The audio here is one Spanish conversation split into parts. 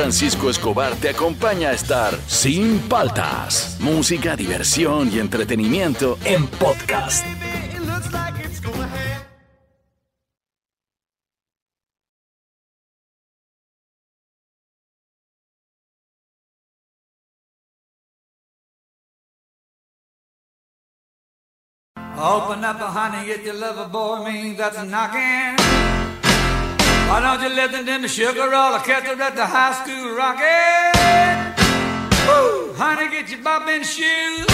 Francisco Escobar te acompaña a estar sin paltas. Música, diversión y entretenimiento en podcast. Open up, honey, get your lover boy, me that's knocking. Why don't you listen to me, sugar roll, I catch at the high school rockin'. Woo! Honey, get your bopping shoes,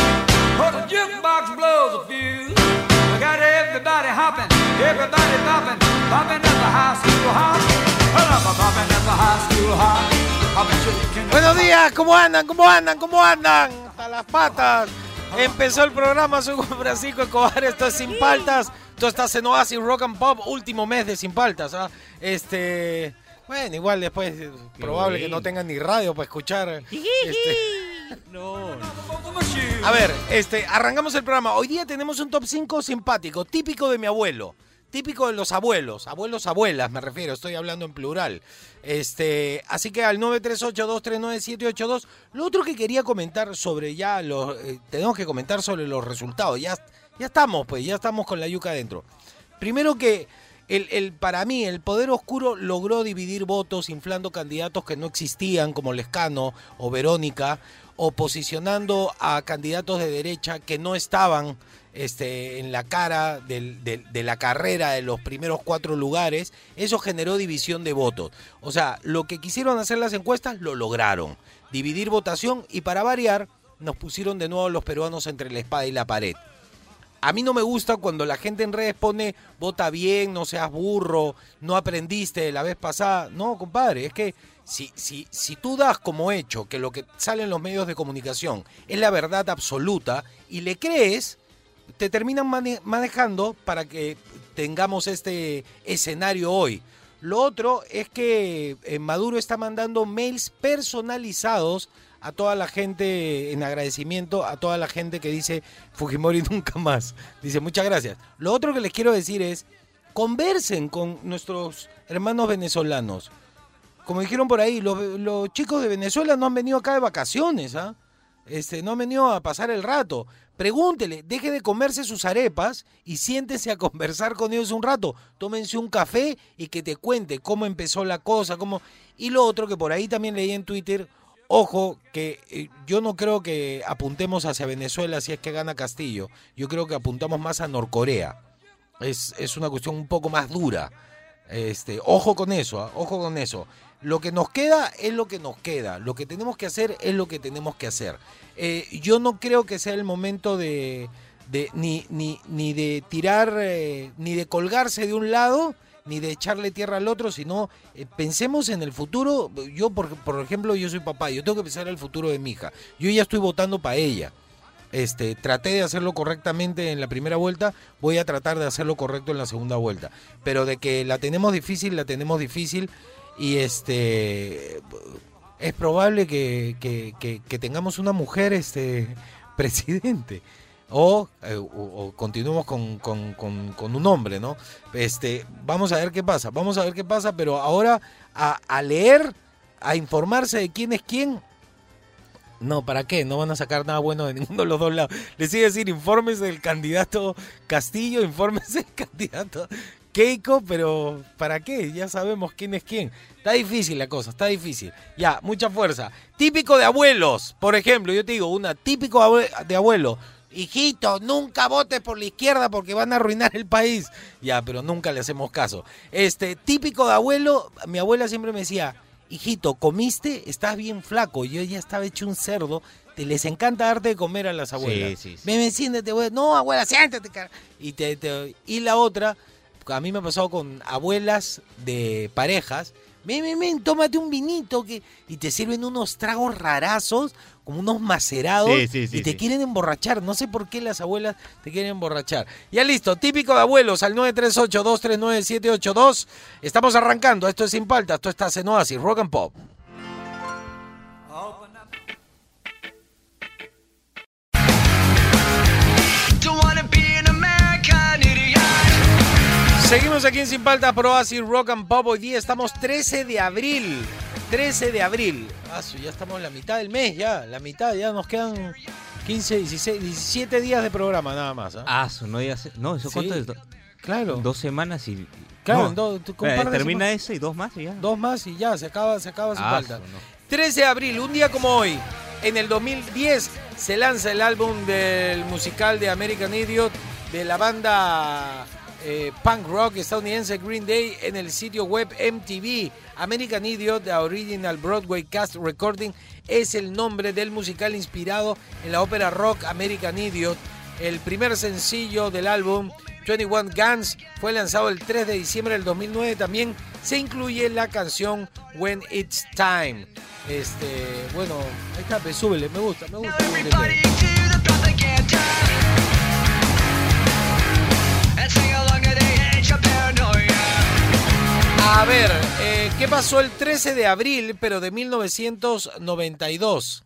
or the jukebox blows a fuse. I got everybody hopping, everybody bopping, bopping at the high school hop. Hold up, bopping at the high school hop. Hopping chicken. Buenos días, ¿cómo andan? ¿Cómo andan? ¿Cómo andan? Hasta las patas. Empezó el programa, soy Juan Francisco Escobar, esto es Sin Paltas. Tú estás en Oasis Rock and Pop, último mes de Sin Paltas. ¿ah? Este, bueno, igual después eh, probable que no tengan ni radio para escuchar. este. A ver, este, arrancamos el programa. Hoy día tenemos un top 5 simpático, típico de mi abuelo. Típico de los abuelos, abuelos, abuelas, me refiero, estoy hablando en plural. Este, así que al 938-239-782. Lo otro que quería comentar sobre ya los. eh, tenemos que comentar sobre los resultados. Ya, ya estamos, pues, ya estamos con la yuca adentro. Primero que el, el- para mí, el poder oscuro logró dividir votos inflando candidatos que no existían, como Lescano o Verónica, o posicionando a candidatos de derecha que no estaban este, en la cara del- de la carrera de los primeros cuatro lugares. Eso generó división de votos. O sea, lo que quisieron hacer las encuestas lo lograron. Dividir votación y para variar, nos pusieron de nuevo los peruanos entre la espada y la pared. A mí no me gusta cuando la gente en redes pone vota bien, no seas burro, no aprendiste la vez pasada. No, compadre, es que si, si, si tú das como hecho que lo que sale en los medios de comunicación es la verdad absoluta y le crees, te terminan mane- manejando para que tengamos este escenario hoy. Lo otro es que eh, Maduro está mandando mails personalizados a toda la gente en agradecimiento, a toda la gente que dice Fujimori nunca más. Dice muchas gracias. Lo otro que les quiero decir es, conversen con nuestros hermanos venezolanos. Como dijeron por ahí, los, chicos de Venezuela no han venido acá de vacaciones, ¿ah? Este, no han venido a pasar el rato. Pregúntele, deje de comerse sus arepas y siéntese a conversar con ellos un rato. Tómense un café y que te cuente cómo empezó la cosa, cómo... Y lo otro que por ahí también leí en Twitter, ojo, que eh, yo no creo que apuntemos hacia Venezuela si es que gana Castillo. Yo creo que apuntamos más a Norcorea. Es, es una cuestión un poco más dura. Este, ojo con eso, ¿ah? ojo con eso. Lo que nos queda es lo que nos queda. Lo que tenemos que hacer es lo que tenemos que hacer. Eh, yo no creo que sea el momento de, de- ni, ni, ni de tirar, eh, ni de colgarse de un lado, ni de echarle tierra al otro, sino eh, pensemos en el futuro. Yo, por, por ejemplo, yo soy papá, yo tengo que pensar en el futuro de mi hija. Yo ya estoy votando para ella. Este, traté de hacerlo correctamente en la primera vuelta, voy a tratar de hacerlo correcto en la segunda vuelta. Pero de que la tenemos difícil, la tenemos difícil y este es probable que, que- que- que tengamos una mujer este presidente. O, eh, continuemos con, con- un hombre, ¿no? Este, vamos a ver qué pasa, vamos a ver qué pasa, pero ahora a, leer, a informarse de quién es quién, no, ¿para qué? No van a sacar nada bueno de ninguno de los dos lados. Les sigue decir, informes del candidato Castillo, informes del candidato Keiko, pero ¿para qué? Ya sabemos quién es quién. Está difícil la cosa, está difícil. Ya, mucha fuerza. Típico de abuelos, por ejemplo, yo te digo, una típico de abuelo. Hijito, nunca votes por la izquierda porque van a arruinar el país. Ya, pero nunca le hacemos caso. Este, típico de abuelo, mi abuela siempre me decía, hijito, ¿comiste? Estás bien flaco. Yo ya estaba hecho un cerdo. Te les encanta darte de comer a las abuelas. sí, sí. Ven, siéntate, abuela. No, abuela, siéntate. cara. Y, te, te- y la otra, a mí me ha pasado con abuelas de parejas. Ven, ven, ven, tómate un vinito que... y te sirven unos tragos rarazos, como unos macerados, Sí, sí, sí, y te quieren emborrachar. No sé por qué las abuelas te quieren emborrachar. Ya listo, típico de abuelos al 938-239-782. Estamos arrancando, esto es Sin Palta, esto está en Oasis, Rock and Pop. Seguimos aquí en Sin Paltas por Oasis Rock and Pop. Hoy día estamos 13 de abril. 13 de abril. Ah, ya estamos en la mitad del mes, ya. La mitad, ya nos quedan 15, 16, 17 días de programa nada más. ¿ah? Ah, eso no, ya sé- no, eso Sí, cuánto es? Do- claro. Dos semanas y. Claro, no, con eh, termina ese y dos más y ya. Dos más y ya, se acaba, se acaba Ah, falta. su, no. 13 de abril, un día como hoy, en el 2010, se lanza el álbum del musical de American Idiot de la banda eh, punk rock estadounidense Green Day en el sitio web MTV. American Idiot, The Original Broadway Cast Recording, es el nombre del musical inspirado en la ópera rock American Idiot. El primer sencillo del álbum, 21 Guns, fue lanzado el 3 de diciembre del 2009. También se incluye la canción When It's Time. Este, bueno, ahí está, pues, súbele, me gusta, me gusta. A ver, eh, ¿qué pasó el 13 de abril, pero de 1992?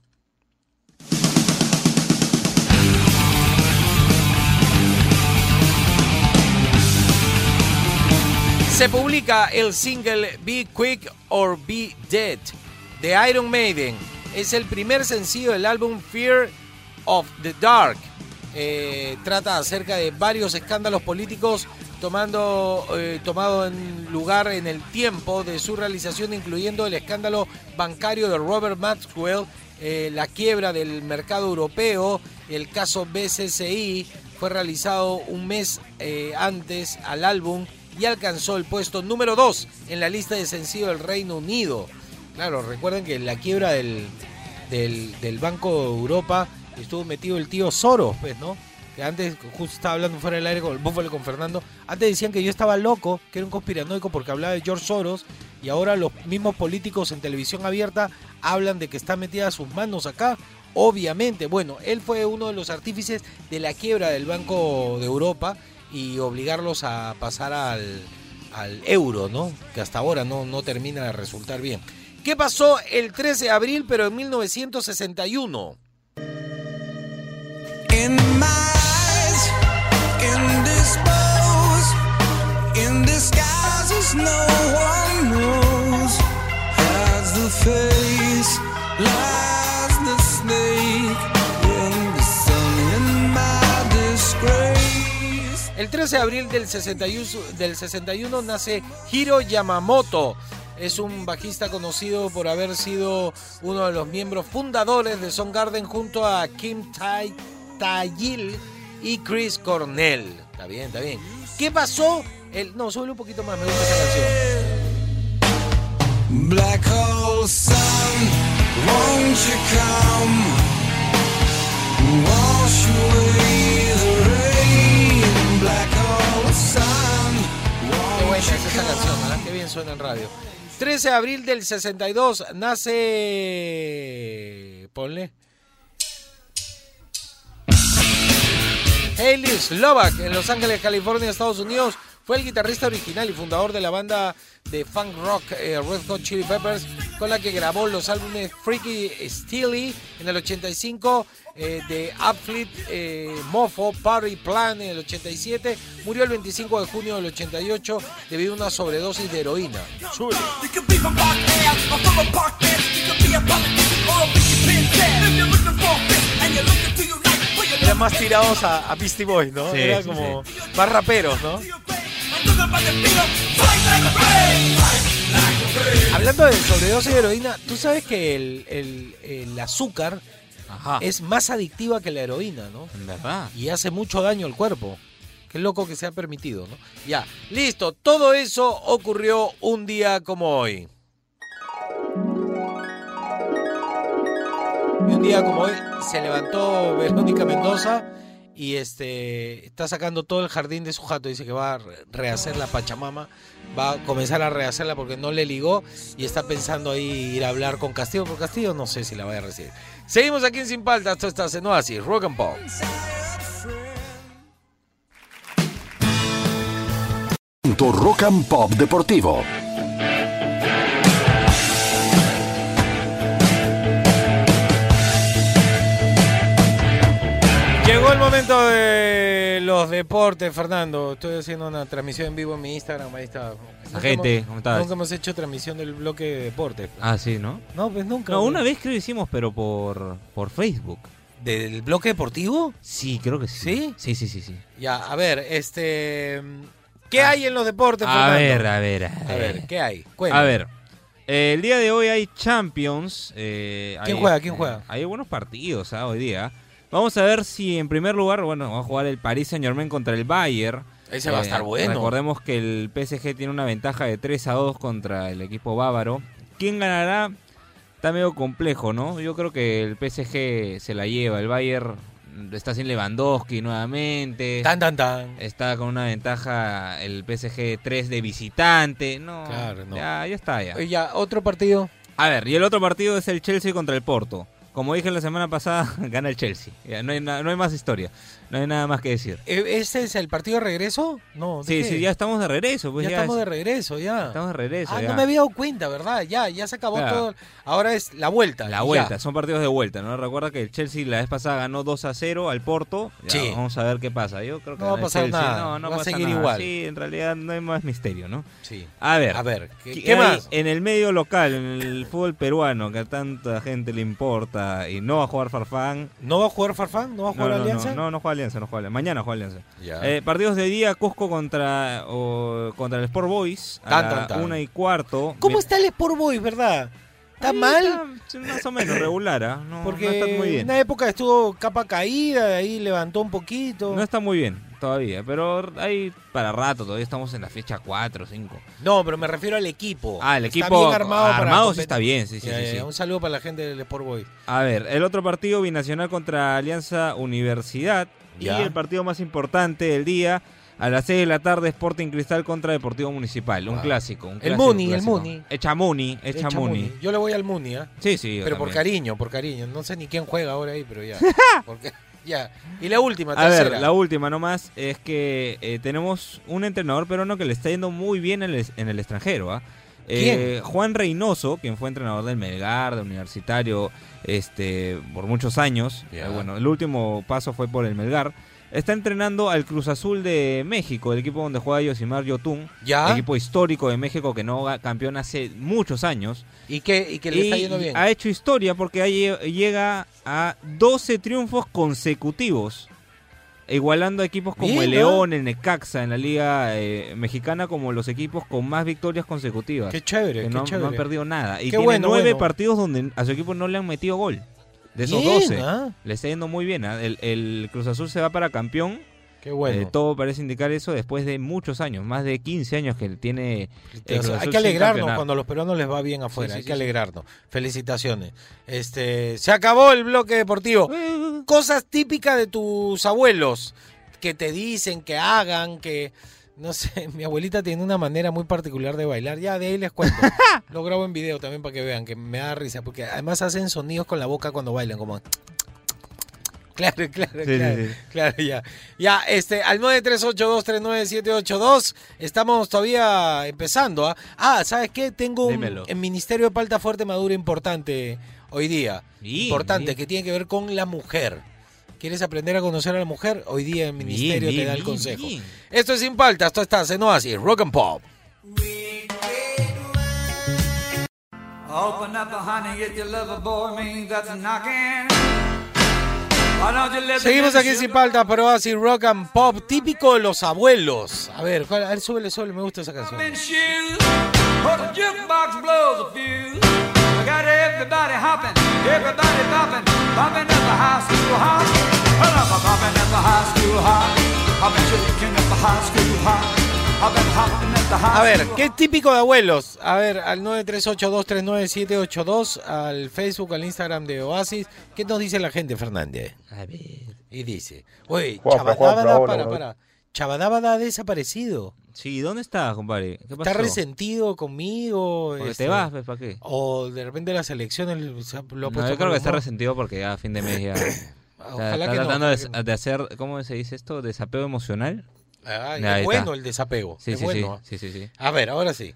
Se publica el single Be Quick or Be Dead de Iron Maiden. Es el primer sencillo del álbum Fear of the Dark. Eh, trata acerca de varios escándalos políticos tomando, eh, tomado en lugar en el tiempo de su realización, incluyendo el escándalo bancario de Robert Maxwell, eh, la quiebra del mercado europeo, el caso BCCI, fue realizado un mes antes al álbum y alcanzó el puesto número 2 en la lista de sencillo del Reino Unido. Claro, recuerden que la quiebra del, del, del Banco de Europa estuvo metido el tío Soros, pues, ¿no? Que antes, justo estaba hablando fuera del aire con el búfalo con Fernando, antes decían que yo estaba loco, que era un conspiranoico porque hablaba de George Soros, y ahora los mismos políticos en televisión abierta hablan de que está metida sus manos acá. Obviamente, bueno, él fue uno de los artífices de la quiebra del Banco de Europa y obligarlos a pasar al, al euro, ¿no? Que hasta ahora no, no termina de resultar bien. ¿Qué pasó el 13 de abril, pero en 1961? El 13 de abril del 61, del 61 nace Hiro Yamamoto. Es un bajista conocido por haber sido uno de los miembros fundadores de Soundgarden junto a Kim Tai Taeyil y Chris Cornell. Está bien, está bien. ¿Qué pasó? El, no, sube un poquito más, me gusta esa canción. Black hole sun, won't you come? Wash away the rain. Black hole sun, Qué buena es esa canción? ¿verdad? Qué bien suena en radio. 13 de abril del 62 nace. Ponle. Haley Slovak en Los Ángeles, California, Estados Unidos. Fue el guitarrista original y fundador de la banda de funk rock eh, Red Hot Chili Peppers, con la que grabó los álbumes Freaky Steely en el 85, eh, de Upfleet eh, Mofo, Party Plan en el 87. Murió el 25 de junio del 88 debido a una sobredosis de heroína. Eran más tirados a, a Beastie Boys, ¿no? Sí, Era sí, como más raperos, ¿no? Hablando de sobredosis de heroína, tú sabes que el, el- el azúcar Ajá. es más adictiva que la heroína, ¿no? En verdad. Y hace mucho daño al cuerpo. Qué loco que sea permitido, ¿no? Ya, listo. Todo eso ocurrió un día como hoy. Y un día como hoy se levantó Verónica Mendoza y este está sacando todo el jardín de su jato. Dice que va a re- rehacer la Pachamama. Va a comenzar a rehacerla porque no le ligó y está pensando ahí ir a hablar con Castillo. Por Castillo no sé si la vaya a recibir. Seguimos aquí en Sin Paltas. Esto está en Oasis, Rock and Pop. Rock and Pop Deportivo. Momento momento de los deportes, Fernando. Estoy haciendo una transmisión en vivo en mi Instagram. Ahí está. Nunca gente, hemos- ¿cómo estás? Nunca hemos hecho transmisión del bloque de deportes. Ah, sí, ¿no? No, pues nunca. No, una vez creo que hicimos, pero por, por Facebook. ¿Del bloque deportivo? Sí, creo que sí. ¿Sí? Sí, sí, sí, sí. Ya, a ver, este. ¿Qué hay en los deportes, Ah. A Fernando? ver, a ver, a A ver, ver. ¿qué hay? A Cuéntame. ver. eh, el día de hoy hay Champions. eh, ¿Quién hay- juega? ¿Quién eh, juega? Hay buenos partidos ah, hoy día. Vamos a ver si en primer lugar, bueno, va a jugar el Paris Saint Germain contra el Bayern. Ese va a Eh, estar bueno. Recordemos que el PSG tiene una ventaja de 3 a 2 contra el equipo bávaro. ¿Quién ganará? Está medio complejo, ¿no? Yo creo que el PSG se la lleva. El Bayern está sin Lewandowski nuevamente. Tan, tan, tan. Está con una ventaja el PSG 3 de visitante. No, Claro, no. Ya, ya está, ya. Ya, otro partido. A ver, y el otro partido es el Chelsea contra el Porto. Como dije la semana pasada, gana el Chelsea. No, hay no hay más historia. No hay nada más que decir. ¿Ese es el partido de regreso? No. ¿de Sí, qué? sí, ya estamos de regreso. Pues ya, ya, estamos es- de regreso, ya. estamos de regreso. ah, ya. no me había dado cuenta, ¿verdad? Ya, ya se acabó Claro. todo. Ahora es la vuelta. La vuelta, ya. son partidos de vuelta, ¿no? Recuerda que el Chelsea la vez pasada ganó 2 a 0 al Porto. Sí. Vamos a ver qué pasa. Yo creo que No va a pasar Chelsea. nada, No, no va a seguir nada. igual. Sí, en realidad no hay más misterio, ¿no? Sí. A ver. A ver, ¿qué, ¿qué más? En el medio local, en el fútbol peruano, que a tanta gente le importa y no va a jugar Farfán. ¿No va a jugar Farfán? ¿No va a jugar no, Alianza? no, no, no juega Alianza, no juega Alianza. Mañana juega Alianza. Eh, partidos de día, Cusco contra, o- contra el Sport Boys a Tan, la tan, tan. una y cuarto. ¿Cómo está el Sport Boys, verdad? ¿Está Ahí mal? está, más o menos regular, ¿ah? no, Porque no está muy en bien. una época estuvo capa caída, de ahí levantó un poquito. No está muy bien todavía, pero hay para rato, todavía estamos en la fecha 4 o 5. No, pero me refiero al equipo. Ah, el Está equipo bien armado, para armado sí está bien, sí, sí, sí. Un saludo para la gente del Sport Boys. A ver, el otro partido binacional contra Alianza Universidad Ya. y el partido más importante del día a las 6 de la tarde Sporting Cristal contra Deportivo Municipal, un Ah. clásico, un El clásico Muni, el. Muni. Echa Muni, echa Echa Muni. Muni. Yo le voy al Muni, ¿ah? Sí, sí, Pero por también. cariño, por cariño. No sé ni quién juega ahora ahí, pero ya. Porque- ya. Y la última, A tercera. ver, la última nomás es que eh, tenemos un entrenador peruano que le está yendo muy bien en el, en el extranjero. ¿ah? Eh, Juan Reynoso, quien fue entrenador del Melgar, de Universitario, este, por muchos años. Eh, bueno, el último paso fue por el Melgar. Está entrenando al Cruz Azul de México, el equipo donde juega Yosimar Yotun, ¿Ya? equipo histórico de México que no campeón hace muchos años. ¿Y que, y que le Y está yendo bien. ha hecho historia porque ahí llega a 12 triunfos consecutivos, igualando a equipos como Bien, el ¿no? León, el Necaxa en la liga eh, mexicana como los equipos con más victorias consecutivas. Qué chévere, que qué no, no han perdido nada. Y Qué tiene bueno, nueve bueno. partidos donde a su equipo no le han metido gol. De esos Bien, 12. ¿ah? Le está yendo muy bien. ¿ah? El, el Cruz Azul se va para campeón. Qué bueno. Eh, todo parece indicar eso después de muchos años, más de 15 años que tiene. O sea, hay que alegrarnos cuando a los peruanos les va bien afuera. Sí, sí, hay sí, que alegrarnos. Felicitaciones. Este, se acabó el bloque deportivo. Cosas típicas de tus abuelos que te dicen que hagan, que no sé, mi abuelita tiene una manera muy particular de bailar. Ya de ahí les cuento. Lo grabo en video también para que vean que me da risa porque además hacen sonidos con la boca cuando bailan como Claro, claro, Sí, claro, sí. claro, ya. Ya, este, al 938239782, estamos todavía empezando, ¿ah? Ah, ¿sabes qué? Tengo un Dímelo. en Ministerio de Palta Fuerte Madura importante hoy día. Bien, importante, bien. que tiene que ver con la mujer. ¿Quieres aprender a conocer a la mujer? Hoy día el Ministerio Bien, te da el bien, consejo. bien. Esto es Sin Paltas, esto está en Oasis, Rock and Pop. Open up, honey, if you love a boy, means that's a knocking. Seguimos aquí Sin Paltas, pero Oasis, Rock and Pop, típico de los abuelos. A ver, a ver, súbele, súbele, me gusta esa canción. A ver, ¿qué es típico de abuelos? A ver, al 938239782, al Facebook, al Instagram de Oasis. ¿Qué nos dice la gente, Fernández? A ver. Y dice, oye, Juanpa, para, para. Chabadábada ha desaparecido. Sí, ¿dónde estás, compadre? ¿Qué pasó? Está resentido conmigo. Porque este, te vas, pues, ¿para qué? O de repente las elecciones ha- lo ha No, puesto yo creo que está resentido porque ya a fin de mes ya. Ojalá está que no, tratando de, que de hacer, ¿cómo se dice esto? Desapego emocional. Ay, es bueno el desapego. Sí, es sí, bueno. sí, sí, sí, sí. A ver, ahora sí.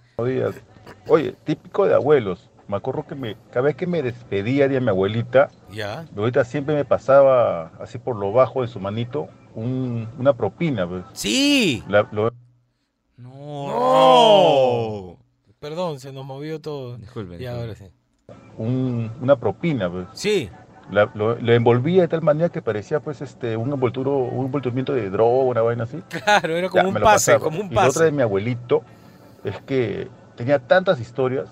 Oye, típico de abuelos. me acuerdo que me, cada vez que me despedía de mi abuelita, Ya. mi abuelita siempre me pasaba así por lo bajo de su manito un- una propina. pues. Sí. La- lo- No. Perdón, se nos movió todo. Disculpen. Ya, ahora sí. un- una propina. pues. Sí. La- lo, lo envolvía de tal manera que parecía pues este un envolturo, un envolturamiento de droga, una vaina así. Claro, era como Ya, un pase, pasaba. como un Y la otra de pase. mi abuelito es que tenía tantas historias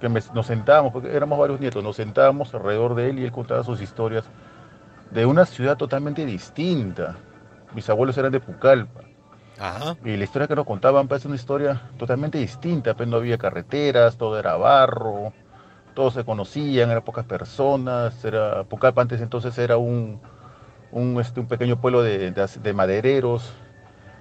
que me- nos sentábamos, porque éramos varios nietos, nos sentábamos alrededor de él y él contaba sus historias de una ciudad totalmente distinta. Mis abuelos eran de Pucallpa. Ajá. Y la historia que nos contaban pues, es una historia totalmente distinta, pues no había carreteras, todo era barro, todos se conocían, eran pocas personas, era Pucallpa antes entonces era un, un, este, un pequeño pueblo de, de, de madereros.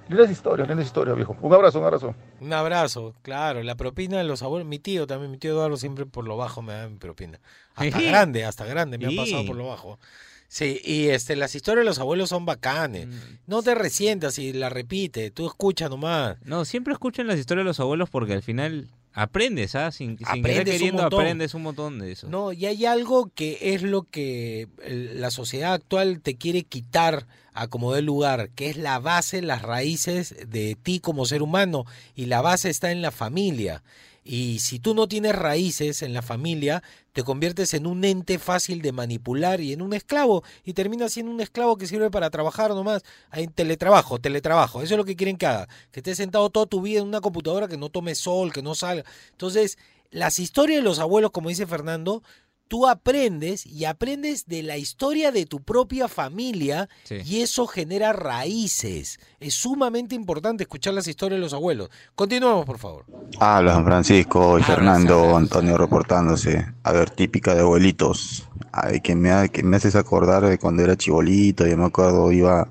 Lindas historias, lindas historias, viejo. Un abrazo, un abrazo. Un abrazo, claro. La propina de los abuelos. Mi tío también, mi tío Eduardo siempre por lo bajo me da mi propina. Hasta grande, hasta grande me ha pasado por lo bajo. Sí, y este, las historias de los abuelos son bacanes. No te resientas y la repite, tú escucha nomás. No, siempre escuchen las historias de los abuelos porque al final aprendes, ¿ah? Sin, sin Aprendes un queriendo montón. aprendes un montón de eso. No, y hay algo que es lo que la sociedad actual te quiere quitar a como de lugar, que es la base, las raíces de ti como ser humano. Y la base está en la familia. Y si tú no tienes raíces en la familia, te conviertes en un ente fácil de manipular y en un esclavo. Y terminas siendo un esclavo que sirve para trabajar nomás. Hay teletrabajo, teletrabajo. Eso es lo que quieren que haga. Que estés sentado toda tu vida en una computadora, que no tome sol, que no salga. Entonces, las historias de los abuelos, como dice Fernando, tú aprendes y aprendes de la historia de tu propia familia Sí. y eso genera raíces. Es sumamente importante escuchar las historias de los abuelos. Continuemos, por favor. Habla San Francisco y Fernando. Antonio reportándose. A ver, típica de abuelitos. Ay, que me, ha- que me haces acordar de cuando era chibolito. Yo me acuerdo, iba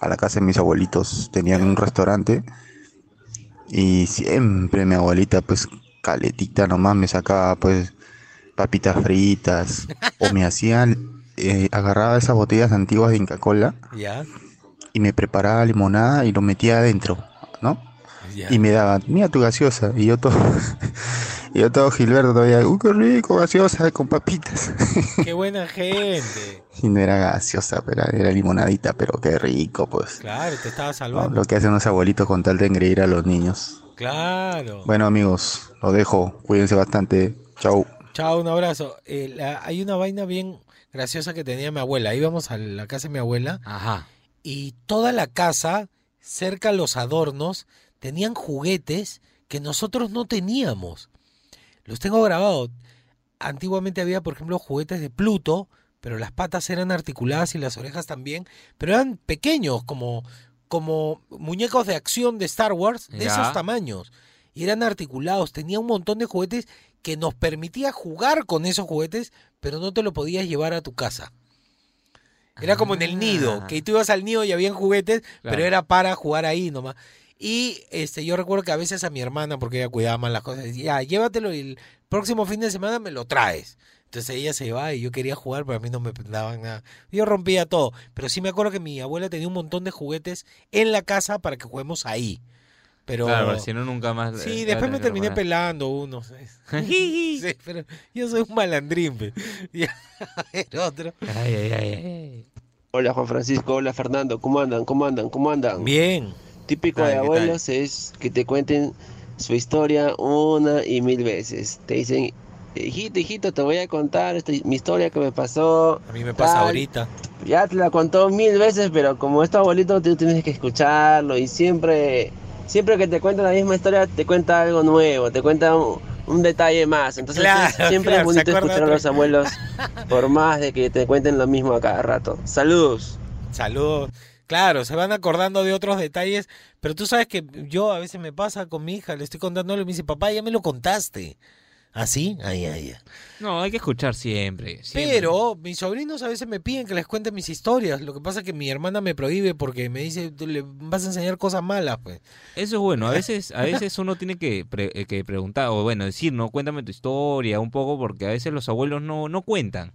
a la casa de mis abuelitos. Tenían un restaurante. Y siempre mi abuelita, pues, caletita nomás me sacaba, pues, papitas fritas. O me hacían, eh, agarraba esas botellas antiguas de Inca Cola Ya. y me preparaba limonada y lo metía adentro, ¿no? Ya. Y me daba, mira tu gaseosa. Y yo todo, y yo todo Gilberto todavía, uy, qué rico, gaseosa con papitas. Qué buena gente. y no era gaseosa, pero era limonadita, pero qué rico, pues. Claro, te estaba ¿no? salvando. Lo que hacen los abuelitos con tal de engreír a los niños. Claro. Bueno, amigos, lo dejo. Cuídense bastante. Chau. Chao, un abrazo. Eh, la- hay una vaina bien graciosa que tenía mi abuela. Íbamos a la casa de mi abuela Ajá. y toda la casa, cerca a los adornos, tenían juguetes que nosotros no teníamos. Los tengo grabados. Antiguamente había, por ejemplo, juguetes de Pluto, pero las patas eran articuladas y las orejas también, pero eran pequeños, como, como muñecos de acción de Star Wars, de Ya. esos tamaños. Y eran articulados, tenía un montón de juguetes que nos permitía jugar con esos juguetes, pero no te lo podías llevar a tu casa. Era como en el nido, Ah. que tú ibas al nido y habían juguetes, pero era para jugar ahí nomás. Y este, yo recuerdo que a veces a mi hermana, porque ella cuidaba más las cosas, decía, ya, llévatelo y el próximo fin de semana me lo traes. Entonces ella se iba y yo quería jugar, pero a mí no me daban nada. Yo rompía todo. Pero sí me acuerdo que mi abuela tenía un montón de juguetes en la casa para que juguemos ahí. Pero Claro, si no nunca más. Sí, eh, después la me terminé pelando unos. sí, pero yo soy un malandrín. pe. Ver, otro. Ay, ay, ay, ay. Hola Juan Francisco, hola Fernando, ¿cómo andan? ¿Cómo andan? ¿Cómo andan? Bien. Típico de abuelos es que te cuenten su historia una y mil veces. Te dicen, hijito, hijito, te voy a contar esta- mi historia que me pasó. A mí me pasa tal". ahorita. Ya te la contó mil veces, pero como es tu abuelito, tú tienes que escucharlo y siempre, siempre que te cuenta la misma historia, te cuenta algo nuevo, te cuenta un, un detalle más. Entonces Claro, siempre claro, es bonito escuchar a los abuelos, por más de que te cuenten lo mismo a cada rato. Saludos. Saludos. Claro, se van acordando de otros detalles, pero tú sabes que yo a veces me pasa con mi hija, le estoy contándole y me dice, papá, ya me lo contaste. ¿Así? Ay, ay, ay. No, hay que escuchar siempre. siempre. Pero mis sobrinos a veces me piden que les cuente mis historias. Lo que pasa es que mi hermana me prohíbe porque me dice, "Tú le vas a enseñar cosas malas, pues. Eso es bueno. A veces, a veces uno tiene que, pre- eh, que preguntar, o bueno, decir, no, cuéntame tu historia un poco, porque a veces los abuelos no, no cuentan.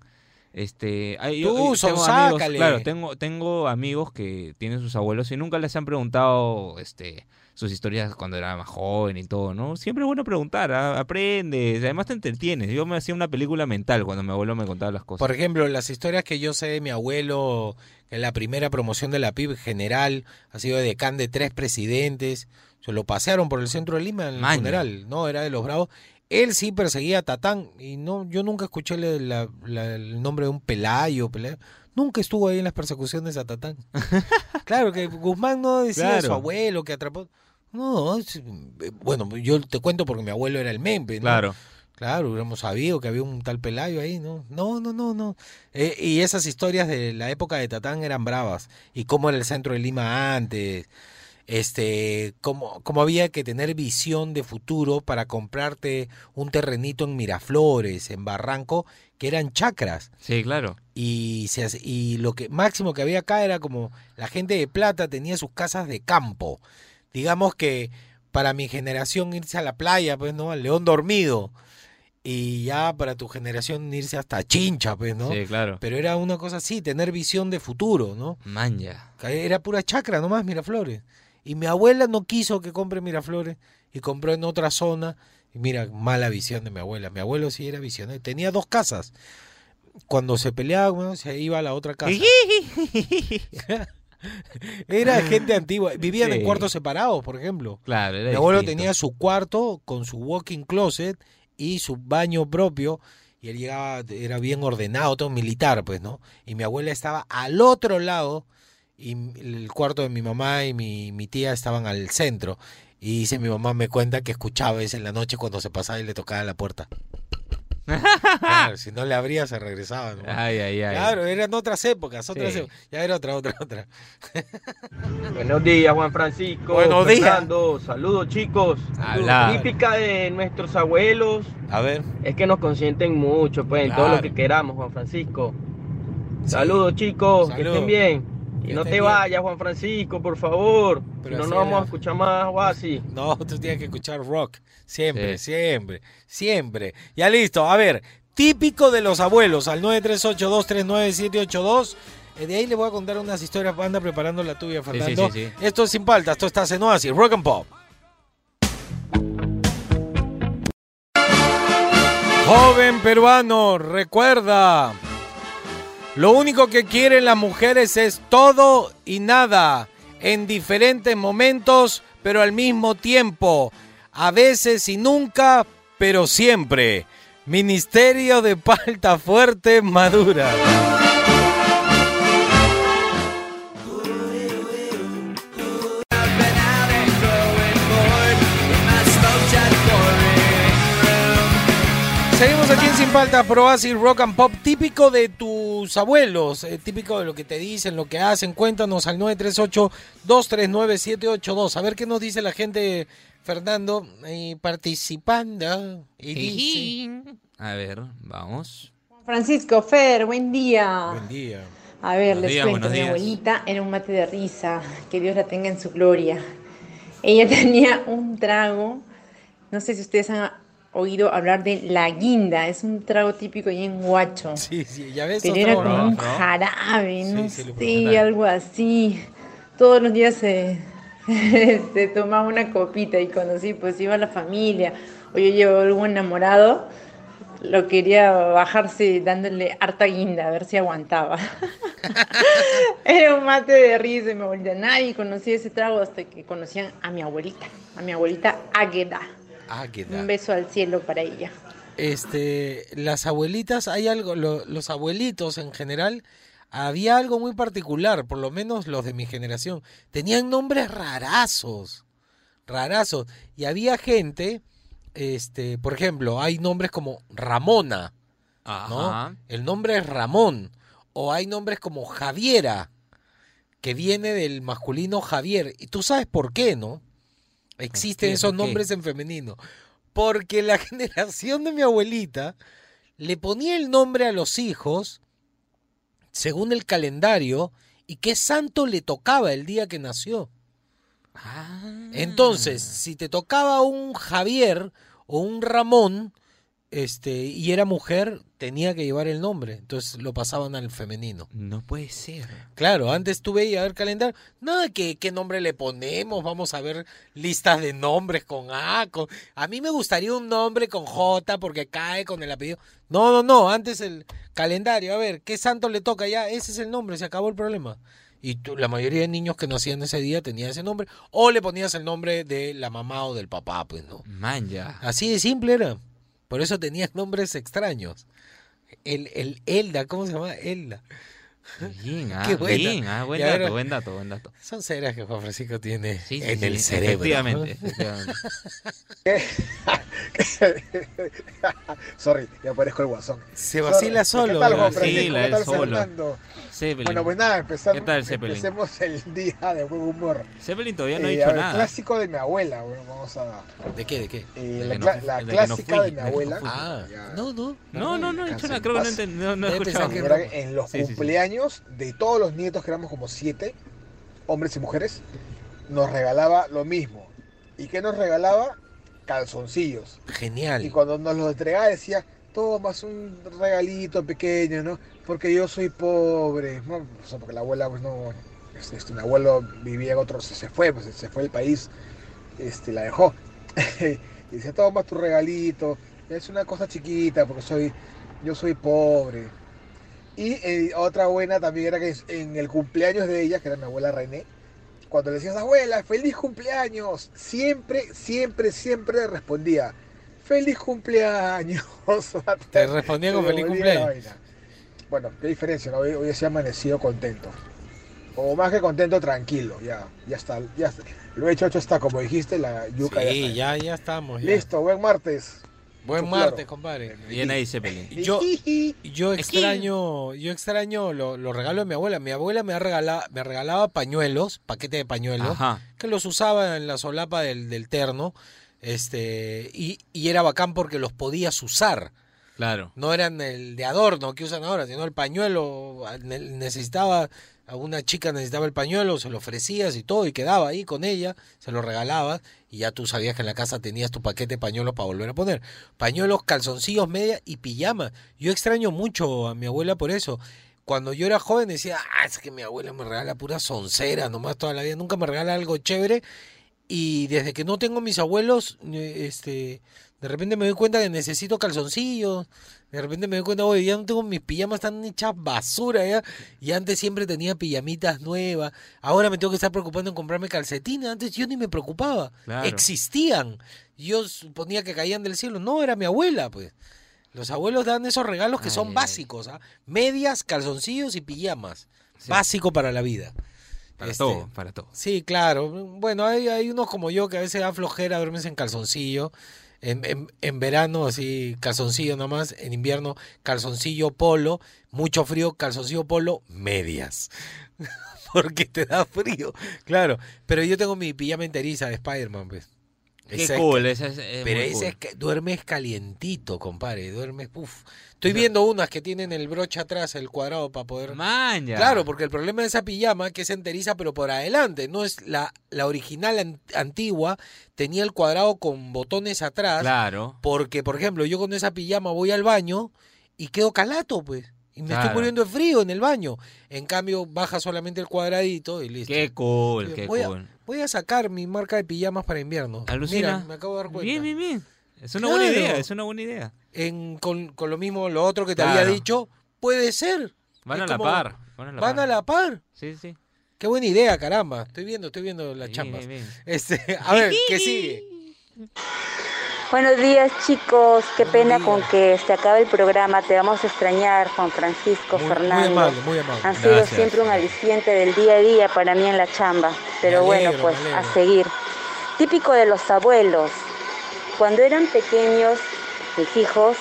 Este, hay- Tú, yo- tengo amigos- claro, tengo, tengo amigos que tienen sus abuelos y nunca les han preguntado este, sus historias cuando era más joven y todo, ¿no? Siempre es bueno preguntar, a- aprendes, además te entretienes. Yo me hacía una película mental cuando mi abuelo me contaba las cosas. Por ejemplo, las historias que yo sé de mi abuelo, en la primera promoción de la PIB general, ha sido de decán de tres presidentes. Se lo pasearon por el centro de Lima en el Maña. funeral, no, era de los bravos. Él sí perseguía a Tatán y no, yo nunca escuché la- la- la- el nombre de un Pelayo, Pelayo. Nunca estuvo ahí en las persecuciones a Tatán. claro que Guzmán no decía a su abuelo que atrapó. No, es- bueno, yo te cuento porque mi abuelo era el mempe, ¿no? Claro. Claro, hubiéramos sabido que había un tal Pelayo ahí, ¿no? No, no, no, no. Eh, y esas historias de la época de Tatán eran bravas. Y cómo era el centro de Lima antes. Este, cómo, cómo había que tener visión de futuro para comprarte un terrenito en Miraflores, en Barranco, que eran chacras. Sí, claro. Y, se y lo que máximo que había acá era como la gente de plata tenía sus casas de campo. Digamos que para mi generación irse a la playa, pues, ¿no? Al León Dormido. Y ya para tu generación irse hasta Chincha, pues, ¿no? Sí, claro. Pero era una cosa así, tener visión de futuro, ¿no? Manja. Era pura chacra nomás, Miraflores. Y mi abuela no quiso que compre Miraflores y compró en otra zona. Y mira, mala visión de mi abuela. Mi abuelo sí era visionario. Tenía dos casas. Cuando se peleaba, bueno, se iba a la otra casa. era gente antigua. Vivían en cuartos separados, por ejemplo. Claro, era Mi abuelo distinto. tenía su cuarto con su walking closet y su baño propio. Y él llegaba, era bien ordenado, todo militar, pues, ¿no? Y mi abuela estaba al otro lado y el cuarto de mi mamá y mi, mi tía estaban al centro. Y dice mi mamá me cuenta que escuchaba eso en la noche cuando se pasaba y le tocaba la puerta. Claro, si no le abría se regresaba. ¿no? Ay, ay, ay. Claro, eran otras épocas, otras Sí. épocas. Ya era otra, otra, otra. Buenos días, Juan Francisco. Buenos días. Saludos, chicos. Habla. Típica de nuestros abuelos A ver. es que nos consienten mucho, pues, en todo lo que queramos, Juan Francisco. Saludos, chicos. Que estén bien. Y Que no te bien. vayas, Juan Francisco, por favor. Pero si no, no vamos a escuchar más o así. No, tú tienes que escuchar rock. Siempre, Sí. siempre, siempre. Ya listo. A ver, típico de los abuelos al 938-239-782. Eh, De ahí le voy a contar unas historias. Anda preparando la tuya, Fernando. sí, sí. Esto es sin paltas. Esto está en Oasis. Rock and Pop. Joven peruano, recuerda. Lo único que quieren las mujeres es todo y nada, en diferentes momentos, pero al mismo tiempo, a veces y nunca, pero siempre. Ministerio de Palta Fuerte Madura. En Sin Palta, Pro Oasis Rock and Pop, típico de tus abuelos, eh, típico de lo que te dicen, lo que hacen. Cuéntanos al 938-239-782. A ver qué nos dice la gente, Fernando, eh, participando. Y dice, A ver, vamos. Francisco Fer, buen día. buen día. A ver, Buenos les días, cuento, mi días. abuelita era un mate de risa, que Dios la tenga en su gloria. Ella tenía un trago, no sé si ustedes han oído hablar de la guinda, es un trago típico ahí en Huacho. Sí, sí, ya ves. Pero era como un ¿no? jarabe, no sí, sé, algo así. Todos los días se, se tomaba una copita y cuando sí, pues iba la familia o yo llevo algún enamorado, lo quería bajarse dándole harta guinda a ver si aguantaba. Era un mate de risa, y mi abuelita. Nadie conocía ese trago hasta que conocían a mi abuelita, a mi abuelita Águeda. Águeda. Un beso al cielo para ella. este, las abuelitas, hay algo, lo- los abuelitos en general, había algo muy particular, por lo menos los de mi generación, tenían nombres rarazos, rarazos, y había gente, este, por ejemplo, hay nombres como Ramona, ¿no? El nombre es Ramón, o hay nombres como Javiera, que viene del masculino Javier, y tú sabes por qué, ¿no? Existen esos nombres en femenino. Porque la generación de mi abuelita le ponía el nombre a los hijos según el calendario y qué santo le tocaba el día que nació. Ah. Entonces, si te tocaba un Javier o un Ramón, este, y era mujer, tenía que llevar el nombre. Entonces lo pasaban al femenino. No puede ser. Claro, antes tú veías el calendario, nada que qué nombre le ponemos, vamos a ver listas de nombres con A, con... a mí me gustaría un nombre con J porque cae con el apellido. No, no, no, antes el calendario, a ver, ¿qué santo le toca ya? Ese es el nombre, se acabó el problema. Y tú- la mayoría de niños que nacían ese día tenían ese nombre, o le ponías el nombre de la mamá o del papá, pues no. Man, ya. Así de simple era. Por eso tenías nombres extraños. El, el Elda, ¿cómo se llama? Elda. Bien, ah, Qué buena. bien, ah, buen dato, ahora- buen dato, buen dato. Son ceras que Juan Francisco tiene Sí, sí, en sí, el cerebro. efectivamente, ¿no? efectivamente. Sorry, ya parezco el guasón. Se vacila Sorry. solo, ¿Qué tal, Juan vacila Francisco? ¿Qué él tal, solo. Fernando? Zeppelin. Bueno, pues nada, empezamos, ¿Qué tal, Zeppelin? empecemos el día de buen humor. Zeppelin todavía no ha Eh, dicho ver, nada. clásico de mi abuela, bueno, vamos a... ¿De qué? ¿De qué? eh, De la no no clásica fui, de mi no abuela. fui. Ah, no, no. No, no, no ha dicho nada. Creo que no, no, no he escuchado. que en los sí. Cumpleaños de todos los nietos, que éramos como siete, hombres y mujeres, nos regalaba lo mismo. ¿Y qué nos regalaba? Calzoncillos. Y Genial. cuando nos los entregaba decía, tomas un regalito pequeño, ¿no? Porque yo soy pobre. ¿no? O sea, porque la abuela, pues no... Este, este, mi abuelo vivía en otro... Se, se fue, pues se fue del país. Este, la dejó. y decía, toma tu regalito. Es una cosa chiquita porque soy... Yo soy pobre. Y eh, otra buena también era que en el cumpleaños de ella, que era mi abuela René, cuando le decías, abuela, feliz cumpleaños, siempre, siempre, siempre respondía, feliz cumpleaños. Te respondía con feliz cumpleaños. Bueno, qué diferencia, ¿no? hoy, hoy se ha amanecido contento. O más que contento, tranquilo, ya, ya está, ya está. Lo hecho, hecho está, como dijiste, la yuca ya Sí, está. ya, ya estamos. ya. Listo, buen martes. Buen Claro. martes, compadre. Bien ahí, Zeppelin. Yo, yo extraño, yo extraño lo- los regalos de mi abuela. Mi abuela me, ha regalado, me regalaba pañuelos, paquete de pañuelos, Ajá. que los usaba en la solapa del, del terno. Este, y, y era bacán porque los podías usar. Claro. No eran el de adorno que usan ahora, sino el pañuelo. ne- Necesitaba, una chica necesitaba el pañuelo, se lo ofrecías y todo, y quedaba ahí con ella, se lo regalabas, y ya tú sabías que en la casa tenías tu paquete de pañuelos para volver a poner. Pañuelos, calzoncillos, media y pijama. Yo extraño mucho a mi abuela por eso. Cuando yo era joven decía, ah, es que mi abuela me regala pura soncera, nomás toda la vida, nunca me regala algo chévere. Y desde que no tengo mis abuelos, eh, este, de repente me doy cuenta que necesito calzoncillos. De repente me doy cuenta, oye, ya no tengo mis pijamas, están hechas basura ya. Y antes siempre tenía pijamitas nuevas. Ahora me tengo que estar preocupando en comprarme calcetines. Antes yo ni me preocupaba. Claro. Existían. Yo suponía que caían del cielo. No, era mi abuela, pues. Los abuelos dan esos regalos que Ay, son ay, básicos, ¿ah? Medias, calzoncillos y pijamas. Sí. Básico para la vida. Para Este, todo, para todo. Sí, claro. Bueno, hay, hay unos como yo que a veces da flojera, duermes en calzoncillo. En, en, en verano, así, calzoncillo nomás. En invierno, calzoncillo polo. Mucho frío, calzoncillo polo, medias. Porque te da frío. Claro. Pero yo tengo mi pijama enteriza de Spider-Man, pues. Qué Esa es cool, esa es, es pero cool. es que duermes calientito, compadre. Duermes, uff. Estoy viendo unas que tienen el broche atrás, el cuadrado para poder. Man, ya. Claro, porque el problema de esa pijama que se enteriza pero por adelante, no es la, la original an- antigua, tenía el cuadrado con botones atrás, Claro. porque por ejemplo yo con esa pijama voy al baño y quedo calato pues, y me estoy muriendo de frío en el baño, en cambio baja solamente el cuadradito y listo. Qué cool, Oye, qué voy, cool. a, voy a sacar mi marca de pijamas para invierno. Alucina. Mira, me acabo de dar cuenta. Bien, bien, bien. Es una buena idea, es una buena idea. En, con, con lo mismo, lo otro que te Claro. había dicho, puede ser. Van a la como- par. Van a la Van par. a la par. Sí, sí. Qué buena idea, caramba. Estoy viendo, estoy viendo las Bien, chambas. bien, bien. Este, a ver, ¿qué sigue? Buenos días chicos, qué pena con que se acabe el programa, te vamos a extrañar Juan Francisco, Muy, muy Fernando. amable, muy amable. Han sido Gracias. siempre un aliciente del día a día para mí en la chamba, pero bueno, pues a seguir. Típico de los abuelos, cuando eran pequeños, mis hijos,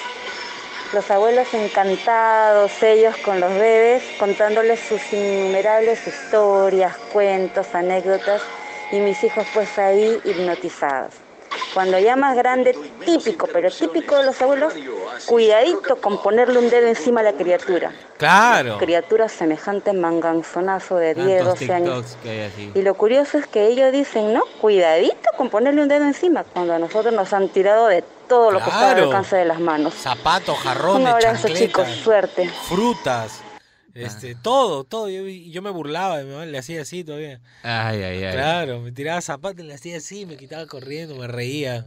los abuelos encantados, ellos con los bebés, contándoles sus innumerables historias, cuentos, anécdotas, y mis hijos pues ahí hipnotizados. Cuando ya más grande, típico, pero típico de los abuelos, cuidadito con ponerle un dedo encima a la criatura. Claro. Criatura semejante manganzonazo de 10, Tantos 12 años. Y lo curioso es que ellos dicen, ¿no? Cuidadito con ponerle un dedo encima, cuando a nosotros nos han tirado de todo lo que está al Claro. alcance de las manos. Zapatos, Un jarrones, abrazo, chancletas, chicos, suerte. frutas, este, todo, todo. Yo, yo me burlaba de mi mamá, le hacía así todavía. Ay, ay, ay. Claro, me tiraba zapatos, le hacía así, me quitaba corriendo, me reía.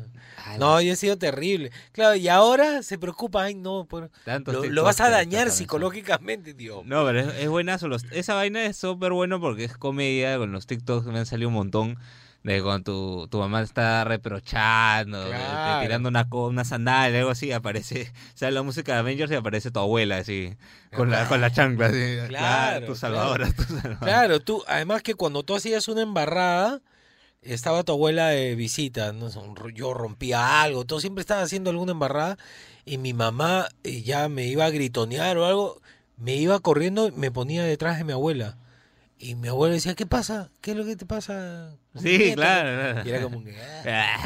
No, yo he sido terrible. Claro, y ahora se preocupa, ay no, por- lo, lo vas a dañar psicológicamente, tío. No, pero es, es buenazo. Los, esa vaina es súper bueno porque es comedia. Con los TikToks me han salido un montón. De cuando tu, tu mamá está reprochando, Claro. te tirando una, una sandalia, algo así, aparece, sale la música de Avengers y aparece tu abuela, así, con la, con la chancla, así. Claro, tu salvadora, tu salvadora. Claro, tú, además que cuando tú hacías una embarrada, estaba tu abuela de visita, no yo rompía algo, tú siempre estabas haciendo alguna embarrada y mi mamá eh, ya me iba a gritonear o algo, me iba corriendo y me ponía detrás de mi abuela. Y mi abuela decía, ¿qué pasa? ¿Qué es lo que te pasa? Sí, nieto?" claro. Y era como que, "Ah".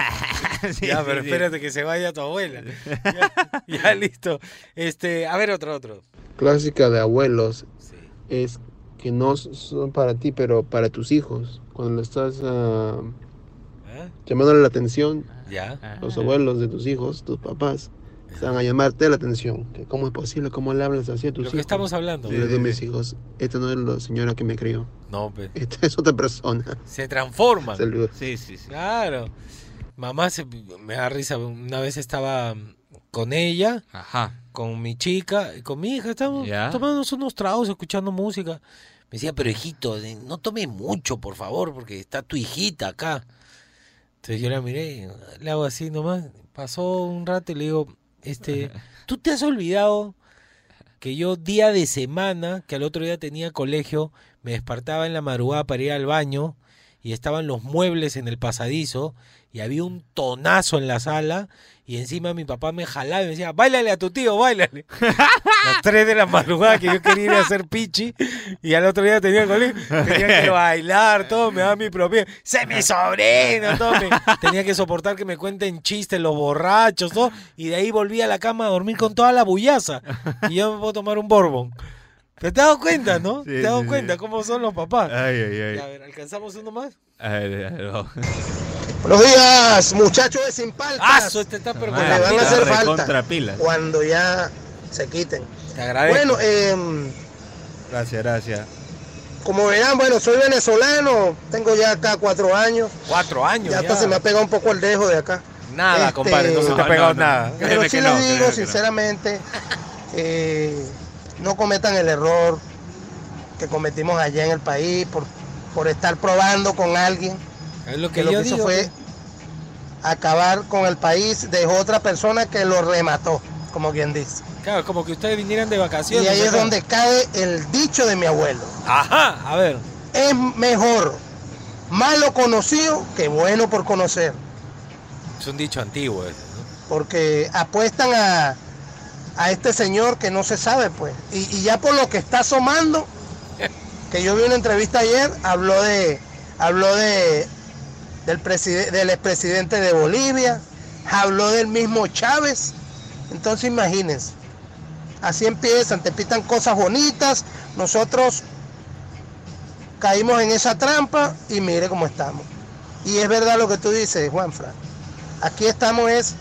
Sí, ya, pero sí. espérate que se vaya tu abuela. Ya, ya, listo. Este, a ver otro, otro. clásica de abuelos es que no son para ti, pero para tus hijos. Cuando le estás ¿Eh? llamándole la atención, Ya. los abuelos de tus hijos, tus papás, se van a llamarte la atención. Que ¿Cómo es posible? ¿Cómo le hablas así a tus Lo hijos? que estamos hablando. Y le digo a mis hijos, esta no es la señora que me crió. No, pe- Esta es otra persona. se transforma. Le- Sí, sí, sí. Claro. Mamá se, me da risa. Una vez estaba con ella, Ajá. con mi chica, y con mi hija. Estábamos Ya. tomándonos unos tragos, escuchando música. Me decía, pero hijito, no tome mucho, por favor, porque está tu hijita acá. Entonces yo la miré, y le hago así nomás. Pasó un rato y le digo, este, ¿tú te has olvidado que yo día de semana, que al otro día tenía colegio, me despertaba en la madrugada para ir al baño y estaban los muebles en el pasadizo y había un tonazo en la sala y encima mi papá me jalaba y me decía, bailale a tu tío, bailale. Las 3 de la madrugada que yo quería ir a hacer pichi y al otro día tenía colegio, tenía que bailar, todo, me daba mi propio, se me sobrino, todo, me- tenía que soportar que me cuenten chistes los borrachos, todo, y de ahí volví a la cama a dormir con toda la bullaza y yo me puedo tomar un borbón. ¿Te has dado cuenta, no? Sí, ¿Te has dado sí, cuenta sí. cómo son los papás? Ay, ay, ay. A ver, ¿alcanzamos uno más? A ver, a ver, vamos. Buenos días, muchachos de Sin Paltas. ¡Ah, este está pero con Me la van a hacer falta pilas. cuando ya se quiten. Te agradezco. Bueno, em, Gracias, gracias. como verán, bueno, soy venezolano, tengo ya acá cuatro años. Cuatro años Ya ya. hasta se me ha pegado un poco el dejo de acá. Nada, Este, compadre, no se te ha no, pegado no, nada. Pero Créeme sí que les no, digo no. sinceramente, eh, no cometan el error que cometimos allá en el país por, por estar probando con alguien Es lo que que, lo que hizo fue acabar con el país, dejó otra persona que lo remató, como quien dice. Claro, como que ustedes vinieran de Y vacaciones. ahí es donde cae el dicho de mi abuelo. Ajá, a ver. Es mejor malo conocido que bueno por conocer. Es un dicho antiguo ese, ¿no? porque apuestan a, a este señor que no se sabe, pues. Y, y ya por lo que está asomando, que yo vi una entrevista ayer, habló de, habló de del del expresidente de Bolivia, habló del mismo Chávez. Entonces imagínense, así empiezan, te pitan cosas bonitas, nosotros caímos en esa trampa y mire cómo estamos. Y es verdad lo que tú dices, Juanfran. Aquí estamos es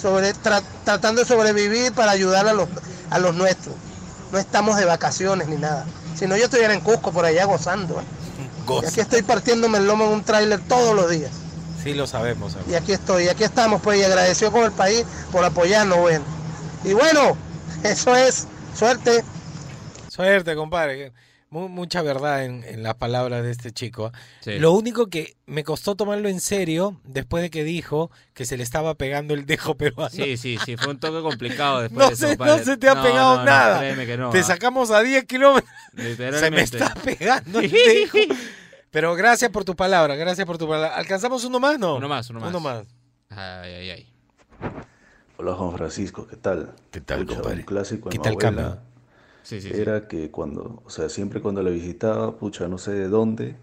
sobre, tra- tratando de sobrevivir para ayudar a los, a los nuestros. No estamos de vacaciones ni nada. Si no, yo estuviera en Cusco por allá gozando. ¿eh? Y aquí estoy partiéndome el lomo en un tráiler todos los días. Sí, lo sabemos. amigo. Y aquí estoy, y aquí estamos, pues, y agradecido con el país por apoyarnos, bueno. Y bueno, eso es suerte. Suerte, compadre. mucha verdad en, en las palabras de este chico. ¿ah? Sí. Lo único que me costó tomarlo en serio después de que dijo que se le estaba pegando el dejo peruano. Sí, sí, sí, fue un toque complicado después No de eso, se, no se te ha No, pegado no, no, nada. créeme que no, te ah. sacamos a 10 kilómetros. Se me Literalmente. está pegando el dejo. Pero gracias por tu palabra, gracias por tu palabra. ¿Alcanzamos uno más? No. Uno más, uno más. Uno más. Ay, ay, ay. Hola Juan Francisco, ¿qué tal? ¿Qué tal, Pucha, compadre? Un clásico ¿Qué en tal, cama? Sí, sí, sí. era que cuando, o sea, siempre cuando la visitaba, pucha, no sé de dónde,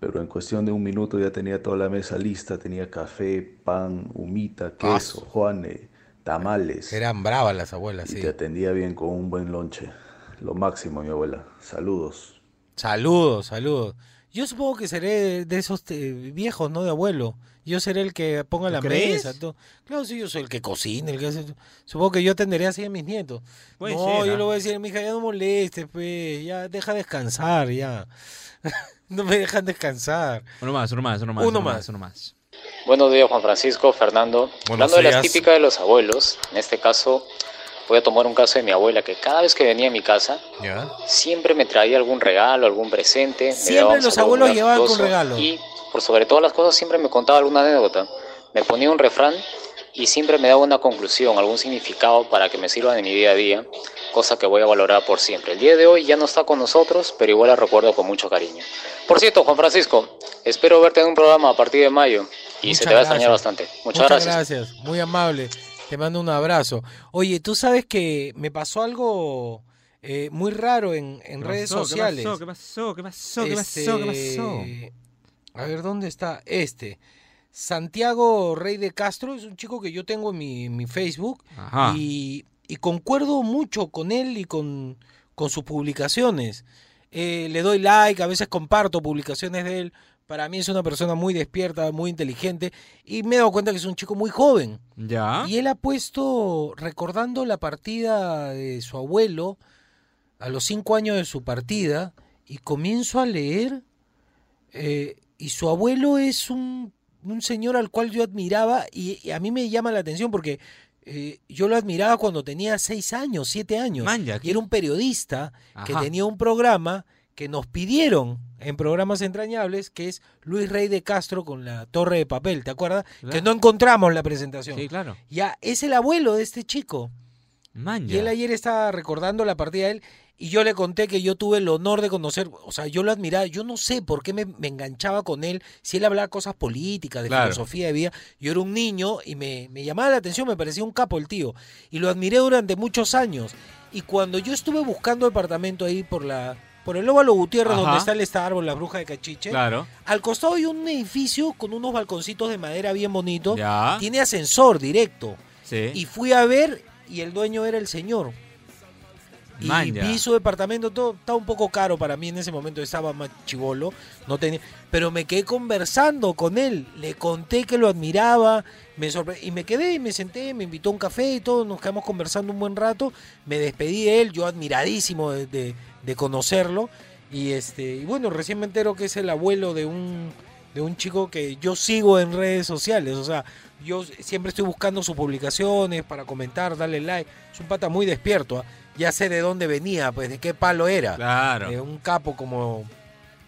pero en cuestión de un minuto ya tenía toda la mesa lista, tenía café, pan, humita, queso, juane, tamales. Eran bravas las abuelas, Y sí. te atendía bien con un buen lonche. Lo máximo, mi abuela. Saludos. Saludos, saludos. Yo supongo que seré de esos eh, viejos, ¿no? De abuelo. Yo seré el que ponga la crees? mesa. todo. Claro, sí, yo soy el que cocina, el que hace... Supongo que yo atenderé así a mis nietos. Puede no, ser, yo ¿ah? le voy a decir, mija, ya no molestes, pues, ya deja descansar, ya. no me dejan descansar. Uno más, uno más, uno más. Uno uno más. Uno más. Buenos días, Juan Francisco, Fernando. Hablando de las días. típicas de los abuelos, en este caso voy a tomar un caso de mi abuela, que cada vez que venía a mi casa, ¿Ya? siempre me traía algún regalo, algún presente. me Siempre un los abuelos llevaban afectuoso regalo. Y por sobre todas las cosas siempre me contaba alguna anécdota. Me ponía un refrán y siempre me daba una conclusión, algún significado para que me sirva en mi día a día, cosa que voy a valorar por siempre. El día de hoy ya no está con nosotros, pero igual la recuerdo con mucho cariño. Por cierto, Juan Francisco, espero verte en un programa a partir de mayo y se Muchas te va a extrañar bastante. Muchas, gracias. gracias. Muy amable. Te mando un abrazo. Oye, tú sabes que me pasó algo eh, muy raro en, en ¿Qué redes pasó? ¿Qué sociales. pasó? ¿Qué pasó? ¿Qué pasó? ¿Qué pasó? ¿Qué pasó? Este, A ver, ¿dónde está? Este. Santiago Rey de Castro es un chico que yo tengo en mi, mi Facebook Ajá. y, y concuerdo mucho con él y con, con sus publicaciones. Eh, le doy like, a veces comparto publicaciones de él. Para mí es una persona muy despierta, muy inteligente y me he dado cuenta que es un chico muy joven. ¿Ya? Y él ha puesto, recordando la partida de su abuelo, a los cinco años de su partida, y comienzo a leer, eh, y su abuelo es un, un señor al cual yo admiraba, y, y a mí me llama la atención porque eh, yo lo admiraba cuando tenía seis años, siete años, Manja, y era un periodista que tenía un programa que nos pidieron en programas entrañables, que es Luis Rey de Castro con la Torre de Papel, ¿te acuerdas? Que no encontramos la presentación. Sí, claro. Ya, es el abuelo de este chico. Man, Y él ayer estaba recordando la partida de él y yo le conté que yo tuve el honor de conocer, o sea, yo lo admiraba, yo no sé por qué me, me enganchaba con él, si él hablaba cosas políticas, de Claro. filosofía de vida, yo era un niño y me, me llamaba la atención, me parecía un capo el tío, y lo admiré durante muchos años. Y cuando yo estuve buscando departamento ahí por la por el Óvalo Gutiérrez, Ajá. donde está el Starbucks, la bruja de Cachiche, Claro. al costado hay un edificio con unos balconcitos de madera bien bonito, Ya. tiene ascensor directo. Sí. Y fui a ver y el dueño era el señor. Y Man, ya. vi su departamento, todo estaba un poco caro para mí en ese momento, estaba más chivolo, no tenía, pero me quedé conversando con él, le conté que lo admiraba, me sorpre- y me quedé y me senté, me invitó a un café y todo, nos quedamos conversando un buen rato, me despedí de él, yo admiradísimo de, de- de conocerlo y este y bueno, recién me entero que es el abuelo de un de un chico que yo sigo en redes sociales, o sea, yo siempre estoy buscando sus publicaciones para comentar, darle like. Es un pata muy despierto. ¿ah? Ya sé de dónde venía, pues de qué palo era. Claro. De un capo como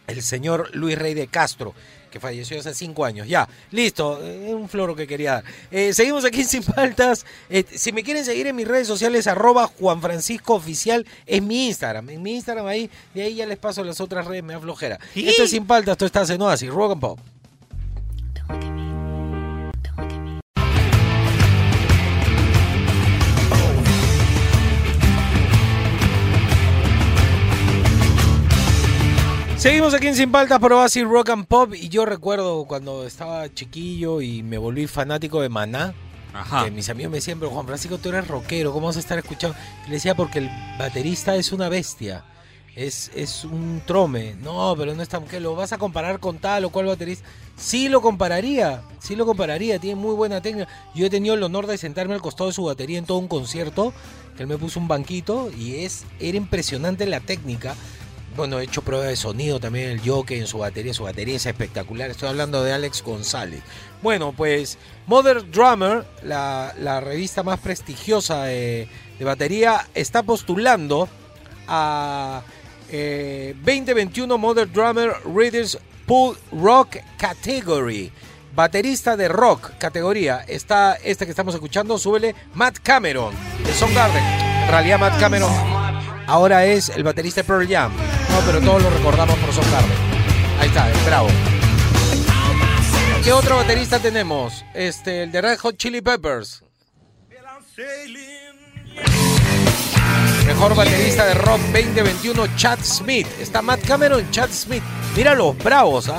el señor Luis Rey de Castro, que falleció hace cinco años. Ya, listo, es un floro que quería dar. Eh, seguimos aquí en sin faltas. Eh, si me quieren seguir en mis redes sociales, arroba Juan Francisco Oficial, es mi Instagram. En mi Instagram ahí, de ahí ya les paso las otras redes, me da flojera. Esto es sin faltas, esto está en Oasis, rock and pop. Seguimos aquí en Sin Paltas por Oasis Rock and Pop y yo recuerdo cuando estaba chiquillo y me volví fanático de Maná. Ajá. Que mis amigos me decían, pero Juan Francisco, tú eres rockero, ¿cómo vas a estar escuchando? Y le decía, porque el baterista es una bestia, es, es un trome. No, pero no es tan... que lo vas a comparar con tal o cual baterista? Sí lo compararía, sí lo compararía, tiene muy buena técnica. Yo he tenido el honor de sentarme al costado de su batería en todo un concierto, que él me puso un banquito y es era impresionante la técnica. Bueno, he hecho prueba de sonido también el jockey en su batería. Su batería es espectacular. Estoy hablando de Alex González. Bueno, pues Mother Drummer, la, revista más prestigiosa de, batería, está postulando a eh, 2021 Mother Drummer Readers Pool Rock Category. Baterista de rock categoría. Está este que estamos escuchando, súbele Matt Cameron de Soundgarden. En realidad Matt Cameron ahora es el baterista de Pearl Jam. Pero todos lo recordamos por Soundgarden. Ahí está, el bravo. ¿Qué otro baterista tenemos? Este, el de Red Hot Chili Peppers. Mejor baterista de rock 2021, Chad Smith. Está Matt Cameron, Chad Smith. Mira los bravos, ¿ah?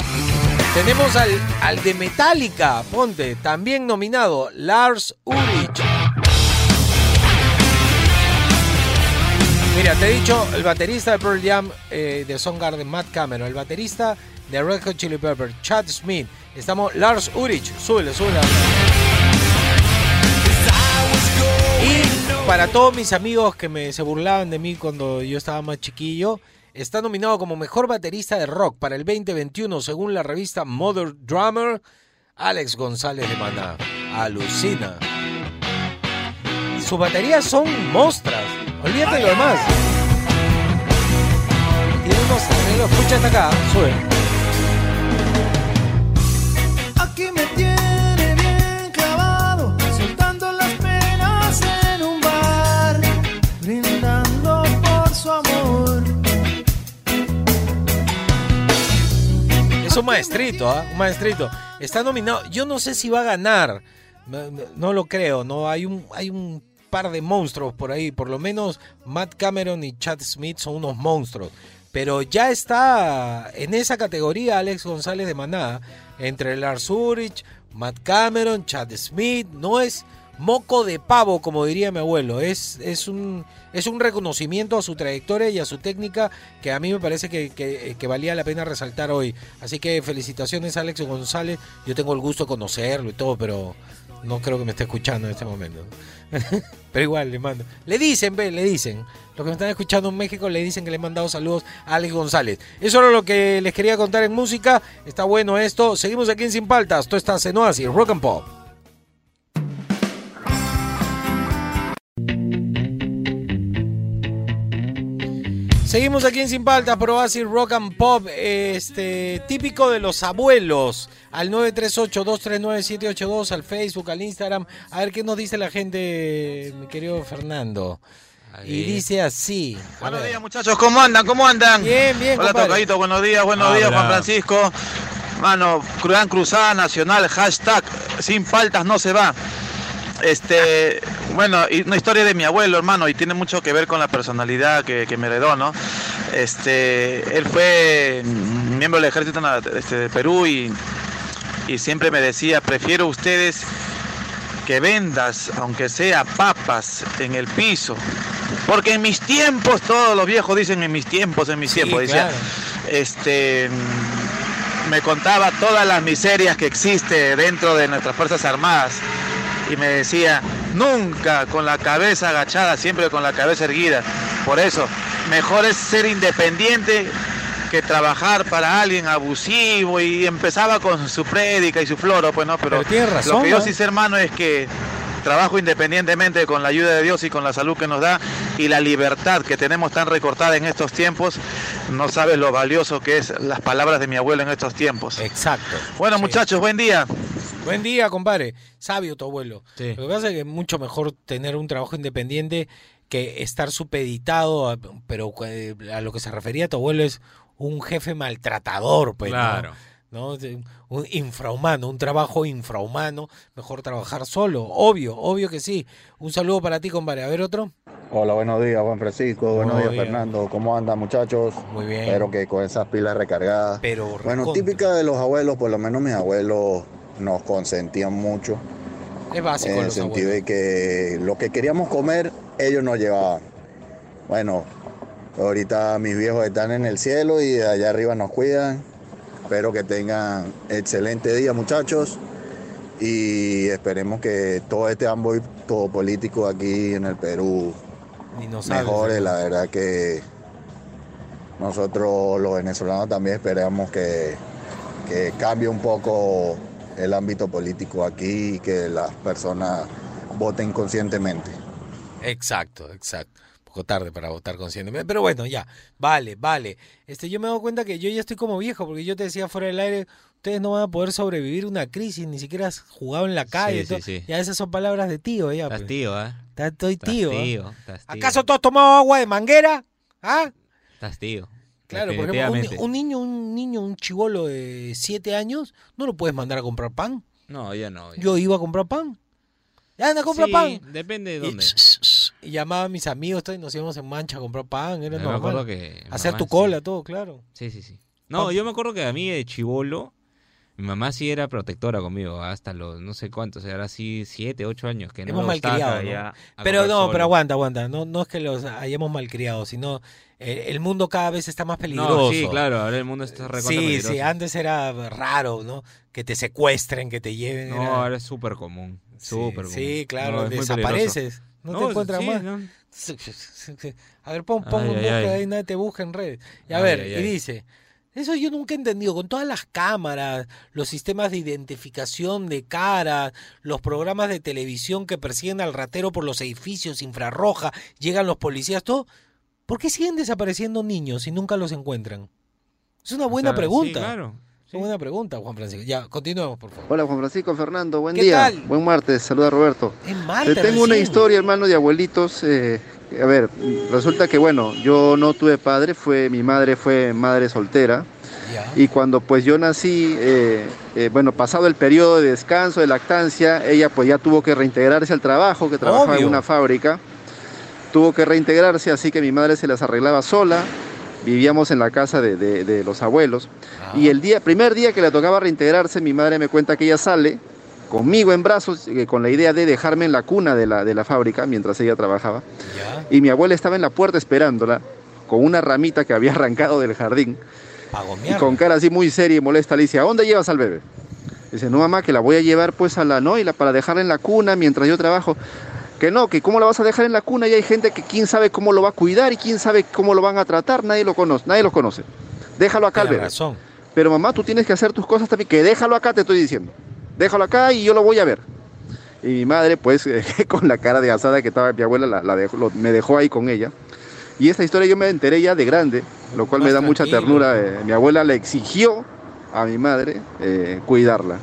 Tenemos al, al de Metallica, ponte, también nominado, Lars Ulrich. Mira, te he dicho, el baterista de Pearl Jam eh, de Soundgarden, Matt Cameron, el baterista de Red Hot Chili Pepper, Chad Smith. Estamos Lars Ulrich, súbele, súbele. Y para todos mis amigos que me, se burlaban de mí cuando yo estaba más chiquillo, está nominado como mejor baterista de rock para el 2021 según la revista Mother Drummer, Alex González de Maná. Alucina. Sus baterías son mostras. Olvídate de lo demás. Tiene unos arreglos. Escucha hasta acá. Sube. Aquí me tiene bien clavado, soltando las penas en un bar, brindando por su amor. Es un maestrito, ¿ah? Un maestrito. Está nominado. Yo no sé si va a ganar. No, no- no lo creo, ¿no? Hay un, hay un par de monstruos por ahí. Por lo menos Matt Cameron y Chad Smith son unos monstruos. Pero ya está en esa categoría Alex González de Maná. Entre Lars Ulrich, Matt Cameron, Chad Smith. No es moco de pavo, como diría mi abuelo. Es, es, un, es un reconocimiento a su trayectoria y a su técnica que a mí me parece que, que- que valía la pena resaltar hoy. Así que felicitaciones Alex González. Yo tengo el gusto de conocerlo y todo, pero no creo que me esté escuchando en este momento. pero igual le mando. Le dicen, ve, le dicen. Los que me están escuchando en México le dicen que le he mandado saludos a Alex González. Eso era lo que les quería contar en música. Está bueno esto. Seguimos aquí en Sin Paltas. Esto está en Oasis, Rock and Pop. Seguimos aquí en Sin Paltas, por Oasis Rock and Pop, este, típico de los abuelos. Al 938-239-782, al Facebook, al Instagram. A ver qué nos dice la gente, mi querido Fernando. Y dice así. Buenos días, muchachos. ¿Cómo andan? ¿Cómo andan? Bien, bien, Hola, compadre. Tocadito. Buenos días, buenos Ah, días, Juan. Francisco. Mano, Gran Cruzada Nacional, hashtag sin faltas no se va. Este, bueno, una historia de mi abuelo, hermano, y tiene mucho que ver con la personalidad que, que me heredó, ¿no? Este, él fue miembro del ejército este, de Perú y, y siempre me decía, prefiero ustedes que vendas, aunque sea papas, en el piso. Porque en mis tiempos, todos los viejos dicen en mis tiempos, en mis tiempos, decía, este me contaba todas las miserias que existe dentro de nuestras Fuerzas Armadas y me decía, nunca con la cabeza agachada, siempre con la cabeza erguida. Por eso, mejor es ser independiente que trabajar para alguien abusivo y empezaba con su prédica y su floro, pues no, pero, Pero tiene razón, lo que yo ¿no? sí sé, hermano, es que trabajo independientemente con la ayuda de Dios y con la salud que nos da y la libertad que tenemos tan recortada en estos tiempos, no sabes lo valioso que es las palabras de mi abuelo en estos tiempos. Exacto. Bueno, muchachos, buen día. Buen día, compadre. Sabio tu abuelo. Lo que pasa es que es mucho mejor tener un trabajo independiente que estar supeditado, a- pero eh, a lo que se refería tu abuelo es un jefe maltratador, pues. Claro. ¿no? De- Un infrahumano, un trabajo infrahumano, mejor trabajar solo, obvio, obvio que sí. Un saludo para ti, compadre. A ver otro. Hola, buenos días, Juan Francisco. Buenos días. Fernando. ¿Cómo andan, muchachos? Muy bien. Espero que con esas pilas recargadas. Pero Bueno, recontra. típica de los abuelos, por lo menos mis abuelos nos consentían mucho. Es básico En el sentido de que lo que queríamos comer, ellos nos llevaban. Bueno, ahorita mis viejos están en el cielo y allá arriba nos cuidan. Espero que tengan excelente día, muchachos. Y esperemos que todo este ámbito político aquí en el Perú mejore. La verdad que nosotros los venezolanos también esperamos que, que cambie un poco el ámbito político aquí y que las personas voten conscientemente. Exacto, exacto. Poco tarde para votar conscientemente. Pero bueno, ya. Vale, vale. Este, yo me doy cuenta que yo ya estoy como viejo, porque yo te decía fuera del aire, ustedes no van a poder sobrevivir una crisis, ni siquiera has jugado en la calle. Sí, sí, sí. Ya esas son palabras de tío, ya. Estás pues. tío, ¿eh? Estoy Estás tío. ¿eh? tío, estás tío. ¿Acaso tú has tomado agua de manguera? ¿Ah? Estás tío. Claro, por ejemplo, un, niño, un niño, un chivolo de 7 años, no lo puedes mandar a comprar pan. No, ya no. Yo iba a comprar pan. Ya anda a comprar Sí, pan. Depende de dónde. Y llamaba a mis amigos todo, y nos íbamos en mancha a comprar pan, era me normal. acuerdo que Hacer mamá tu sí. cola, todo, claro. Sí, sí, sí. No, yo me acuerdo que a mí de chivolo, mi mamá sí era protectora conmigo, hasta los no sé cuántos, era así siete, ocho años, que no Hemos malcriado, ¿no? Pero no, solo. pero aguanta, aguanta. No, no es que los hayamos malcriado, sino eh, el mundo cada vez está más peligroso. No, sí, claro, ahora el mundo está recontra Sí, peligroso. sí, antes era raro, ¿no? Que te secuestren, que te lleven. No, era- ahora es súper común, súper común. Sí, claro, No, desapareces. No, te encuentran sí, más. no. A ver, pon, pon Ay, un ay, busca ay. ahí, nadie te busca en redes. Y a Ay, ver, ay, y ay. dice, eso yo nunca he entendido, con todas las cámaras, los sistemas de identificación de cara, los programas de televisión que persiguen al ratero por los edificios, infrarroja, llegan los policías, todo, ¿por qué siguen desapareciendo niños y nunca los encuentran? Es una buena sea, sí, pregunta. claro, Es una buena pregunta, Juan Francisco. Ya, continuemos, por favor. Hola Juan Francisco Fernando, buen ¿Qué día, tal? buen martes, saluda Roberto. Es martes Te tengo una historia, hermano, de abuelitos. eh, a ver, resulta que bueno, yo no tuve padre, fue mi madre fue madre soltera. Y cuando pues yo nací, eh, eh, bueno, pasado el periodo de descanso, de lactancia, ella pues ya tuvo que reintegrarse al trabajo, que trabajaba Obvio. en una fábrica. Tuvo que reintegrarse, así que mi madre se las arreglaba sola. Vivíamos en la casa de, de- de los abuelos. Y el día, primer día que le tocaba reintegrarse, mi madre me cuenta que ella sale conmigo en brazos, eh, con la idea de dejarme en la cuna de la, de la fábrica mientras ella trabajaba. Y mi abuela estaba en la puerta esperándola, con una ramita que había arrancado del jardín. Y con cara así muy seria y molesta le dice, ¿a dónde llevas al bebé? Dice, no mamá, que la voy a llevar pues a la noila para dejarla en la cuna mientras yo trabajo. Que no, que cómo la vas a dejar en la cuna y hay gente que quién sabe cómo lo va a cuidar y quién sabe cómo lo van a tratar, nadie lo conoce, nadie lo conoce. Déjalo acá al Tienes bebé. razón. Pero mamá, tú tienes que hacer tus cosas también, que déjalo acá, te estoy diciendo. Déjalo acá y yo lo voy a ver. Y mi madre, pues, eh, con la cara de asada que estaba mi abuela, la, la dejó- lo- me dejó ahí con ella. Y esta historia yo me enteré ya de grande, lo cual me da mucha ternura. eh, mi abuela le exigió a mi madre eh, cuidarla,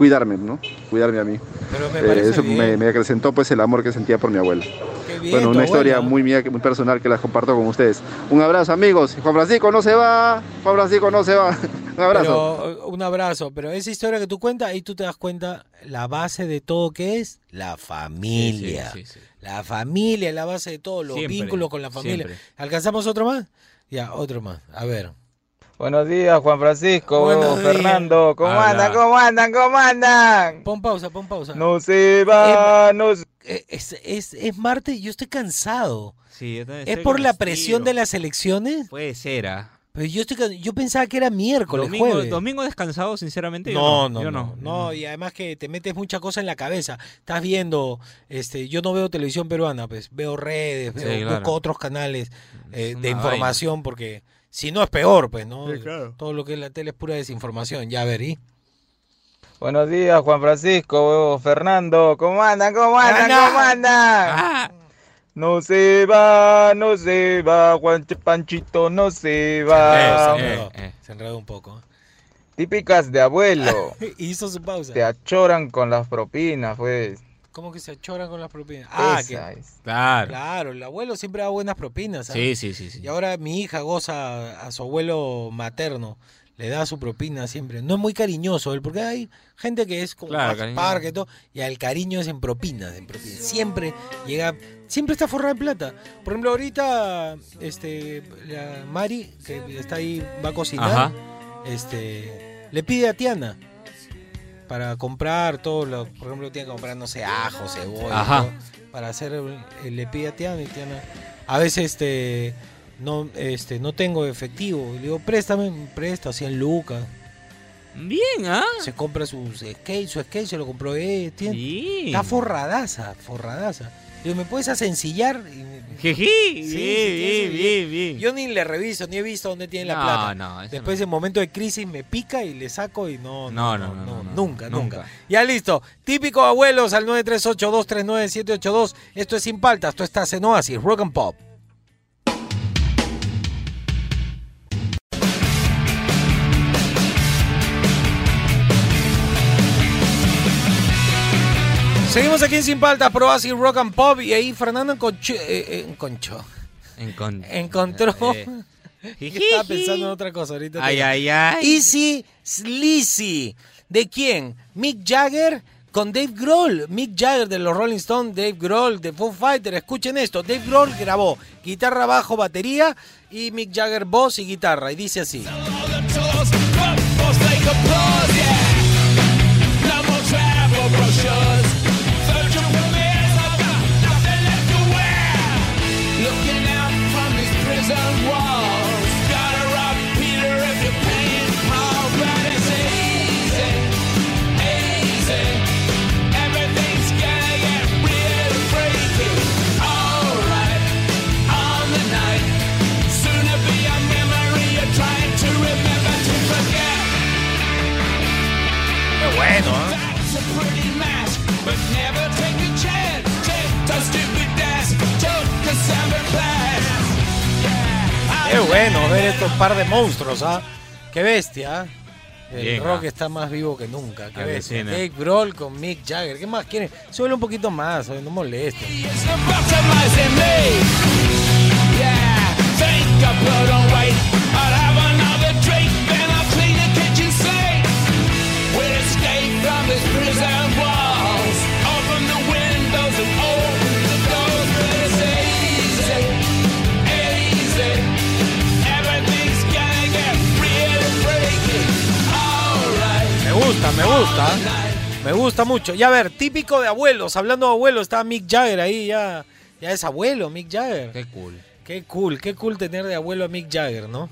cuidarme, ¿no? Cuidarme a mí. Pero me Eh, parece eso me, me acrecentó pues el amor que sentía por mi abuela. Qué bien, bueno, una historia abuela. muy mía, muy personal que la comparto con ustedes. Un abrazo amigos. Juan Francisco no se va. Juan Francisco no se va. Un abrazo. Pero, un abrazo. Pero esa historia que tú cuentas, ahí tú te das cuenta la base de todo que es la familia. Sí, sí, sí, sí. La familia es la base de todo, los Siempre, vínculos con la familia. siempre. ¿Alcanzamos otro más? Ya, otro más. A ver. Buenos días, Juan Francisco, Buenos días. Fernando. ¿Cómo andan? ¿Cómo andan? ¿Cómo andan? Pon pausa, pon pausa. No se va, no se... Eh, Es, es, es martes y yo estoy cansado. Sí, yo también ¿Es estoy por la presión de las elecciones? Puede ser, ¿ah? Pero yo, estoy, yo pensaba que era miércoles, Domingo, jueves. domingo descansado, sinceramente, yo No, no. no, yo no, no, y además que te metes mucha cosa en la cabeza. Estás viendo, este, yo no veo televisión peruana, pues veo redes, veo, Sí, claro. busco otros canales eh, de información porque si no es peor, pues, ¿no? Sí, claro. Todo lo que es la tele es pura desinformación. Ya a ver, ¿y? Buenos días, Juan Francisco, Fernando. ¿Cómo andan? ¿Cómo andan? ¿Cómo andan? No se va, no se va, Juan Panchito, no se va. se enredó, se enredó un poco. Típicas de abuelo. Hizo su pausa. Te achoran con las propinas, pues. ¿Cómo que se achoran con las propinas? Ah, que, Esa es. Claro. Claro, el abuelo siempre da buenas propinas. Sí, sí, sí, sí. Y ahora mi hija goza a su abuelo materno. Le da su propina siempre. No es muy cariñoso él, porque hay gente que es como Claro, más parque y todo, y al cariño es en propinas, en propinas. Siempre llega, siempre está forrada en plata. Por ejemplo, ahorita, este, la Mari, que está ahí, va a cocinar, Ajá. este, le pide a Tiana para comprar todo lo, por ejemplo, tiene que comprar, no sé, ajo, cebolla, Ajá. todo, para hacer, eh, le pide a Tiana y Tiana, a veces, este, no, este, no tengo efectivo, le digo, préstame, me presta 100 lucas. Bien, ¿ah? Se compra sus skate, su skate se lo compró él, tiene- está forradaza, forradaza. Digo, ¿me puedes asencillar? Y me- Její, Sí, sí, sí, bien, bien. Yo ni le reviso, ni he visto dónde tiene la No, plata. no, eso Después, en momento de crisis, me pica y le saco y no, No, no, no, no, no, no, nunca, nunca, nunca. Ya listo. Típico abuelos al 938-239-782. Esto es Sin Paltas, esto está en Oasis, Rock and Pop. Seguimos aquí en Sin Paltas, Pro Oasis, Rock and Pop. Y ahí Fernando enconchó, eh, eh, enconchó. Encon- encontró. Eh. Estaba pensando en otra cosa ahorita. Ay, ay, ay. Easy Sleazy. ¿De quién? Mick Jagger con Dave Grohl, Mick Jagger de los Rolling Stones, Dave Grohl de Foo Fighters. Escuchen esto, Dave Grohl grabó guitarra, bajo, batería y Mick Jagger voz y guitarra. Y dice así. Qué bueno ver estos par de monstruos, ¿ah? Qué bestia, ¿ah? El rock ah. está más vivo que nunca. Qué bestia. Dave Grohl con Mick Jagger. ¿Qué más quieren? Suele un poquito más, ¿sabes? no molesten. Gusta, me gusta. Mucho. Y a ver, típico de abuelos. Hablando de abuelos, está Mick Jagger ahí ya. Ya es abuelo, Mick Jagger. Qué cool. Qué cool, qué cool tener de abuelo a Mick Jagger, ¿no?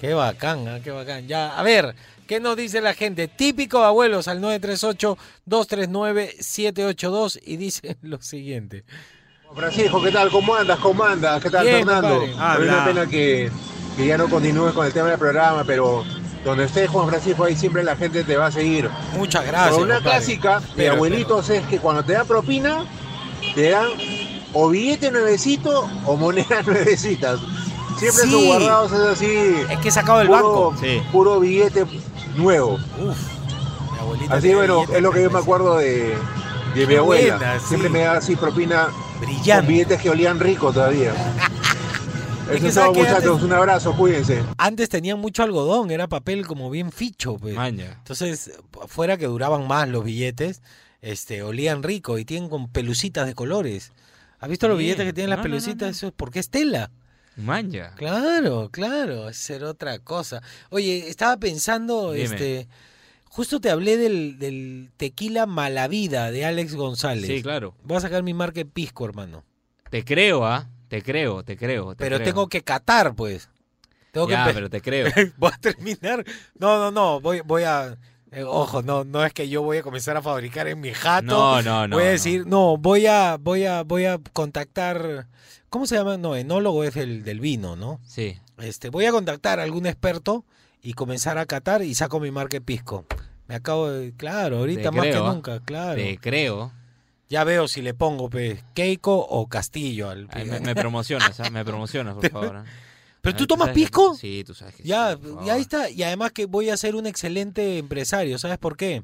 Qué bacán, ¿ah? qué bacán. Ya, a ver, ¿qué nos dice la gente? Típico de abuelos al 938-239-782 y dice lo siguiente. Francisco, ¿qué tal? ¿Cómo andas? ¿Cómo andas? ¿Qué tal, Bien, Fernando? compadre. A mí me da Habla. pena que, que ya no continúes con el tema del programa, pero donde estés, Juan Francisco, ahí siempre la gente te va a seguir. Muchas gracias. Pero una compadre. clásica de Pero, abuelitos es que cuando te dan propina, te dan o billete nuevecito o monedas nuevecitas. Siempre Sí. sus guardados es así. Es que he sacado del puro, banco. Puro billete nuevo. Mi abuelita Así bueno, es lo que yo me acuerdo de, de mi abuela. buena, sí. Siempre me daba así propina Brillante. con billetes que olían rico todavía. Es que todo, muchachos. antes- Un abrazo, cuídense. Antes tenían mucho algodón, era papel como bien ficho, pues. Entonces, fuera que duraban más los billetes, este, olían rico y tienen con pelucitas de colores. ¿Has visto los billetes que tienen las No, no, no, pelucitas? Eso es porque es tela. Manja. Claro, claro, es ser otra cosa. Oye, estaba pensando, Dime. este, justo te hablé del, del tequila Malavida de Alex González. Sí, claro. Voy a sacar mi marca de pisco, hermano. Te creo, ¿ah? Te creo, te creo. te Pero creo. tengo que catar, pues. Tengo Ya, que pero te creo. voy a terminar. No, no, no. Voy, voy a. eh, ojo, no, no es que yo voy a comenzar a fabricar en mi jato. No, no, no, Voy a decir, no, voy a, voy a, voy a contactar. ¿Cómo se llama? No, enólogo es el del vino, ¿no? Sí. Este, voy a contactar a algún experto y comenzar a catar y saco mi marca de pisco. Me acabo de, claro, ahorita Te más creo, que nunca, claro. Te creo. Ya veo si le pongo pues, Keiko o Castillo al Ay, me, me promocionas, ¿ah? Me promocionas, por favor. ¿ah? ¿Pero tú tomas que- pisco? Sí, tú sabes que Ya, sí, por y ahí está. Y además que voy a ser un excelente empresario. ¿Sabes por qué?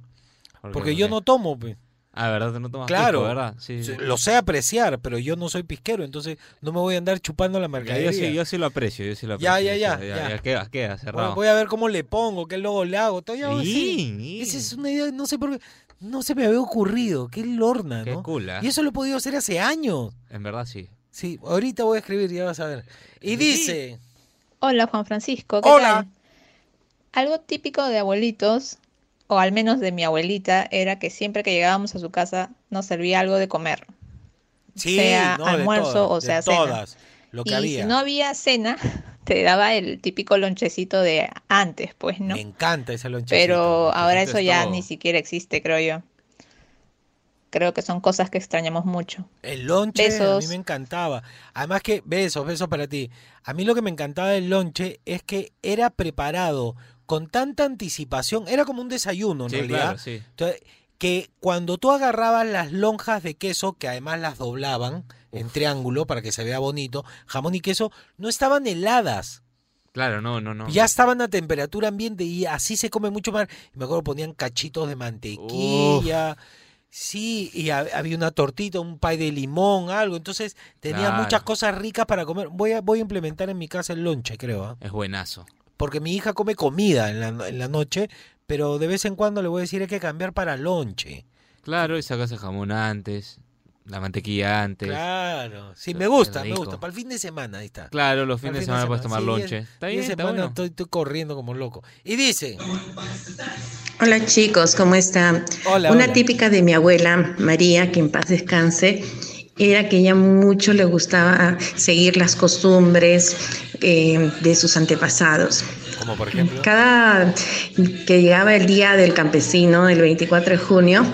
¿Por qué, Porque por yo no tomo. pues. Ah, ¿verdad? No tomas Claro, pisco, ¿verdad? Sí, sí. lo sé apreciar, pero yo no soy pisquero, entonces no me voy a andar chupando la Ya, mercadería. yo, sí, yo sí lo aprecio, yo sí lo Ya, aprecio. ya, sí, ya, ya. queda, queda, cerrado. Bueno, voy a ver cómo le pongo, qué logo le hago. Todo ya voy a Bien, hacer. Esa es una idea, no sé por qué, no se me había ocurrido. Qué lorna, Qué ¿no? cool, ¿ah? Y eso lo he podido hacer hace años. En verdad sí. Sí, ahorita voy a escribir, ya vas a ver. Y dice, Hola Juan Francisco, ¿qué Hola. tal? Algo típico de abuelitos, o al menos de mi abuelita, era que siempre que llegábamos a su casa nos servía algo de comer. sí, sea no, de almuerzo todas, o de sea cena. todas, lo que y había. si no había cena, te daba el típico lonchecito de antes, pues, ¿no? Me encanta ese lonchecito. Pero ahora eso es ya todo. ni siquiera existe, creo yo. Creo que son cosas que extrañamos mucho. El lonche a mí me encantaba. Además que, besos, besos para ti. A mí lo que me encantaba del lonche es que era preparado con tanta anticipación. Era como un desayuno, en Sí, realidad. claro, sí. Entonces, que cuando tú agarrabas las lonjas de queso, que además las doblaban en triángulo para que se vea bonito, jamón y queso, no estaban heladas. Claro, no, no, no. Ya estaban a temperatura ambiente y así se come mucho más. Y me acuerdo ponían cachitos de mantequilla. Sí, y ha- había una tortita, un pay de limón, algo. Entonces tenía Claro. muchas cosas ricas para comer. Voy a, voy a implementar en mi casa el lonche, creo. ¿ah? Es buenazo. Porque mi hija come comida en la, en la noche, pero de vez en cuando le voy a decir hay que cambiar para lonche. Claro, y sacas el jamón antes, la mantequilla antes. Claro, sí, me gusta, me gusta. Para el fin de semana, ahí está. Claro, los fines el de semana puedes tomar sí, lonche. el- Está fin bien, de está semana bueno. estoy, estoy corriendo como loco. Y dice, Hola chicos, ¿cómo están? Hola, Una hola. típica de mi abuela, María, que en paz descanse, era que ella mucho le gustaba seguir las costumbres eh, de sus antepasados. como por ejemplo, Cada que llegaba el día del campesino, el 24 de junio,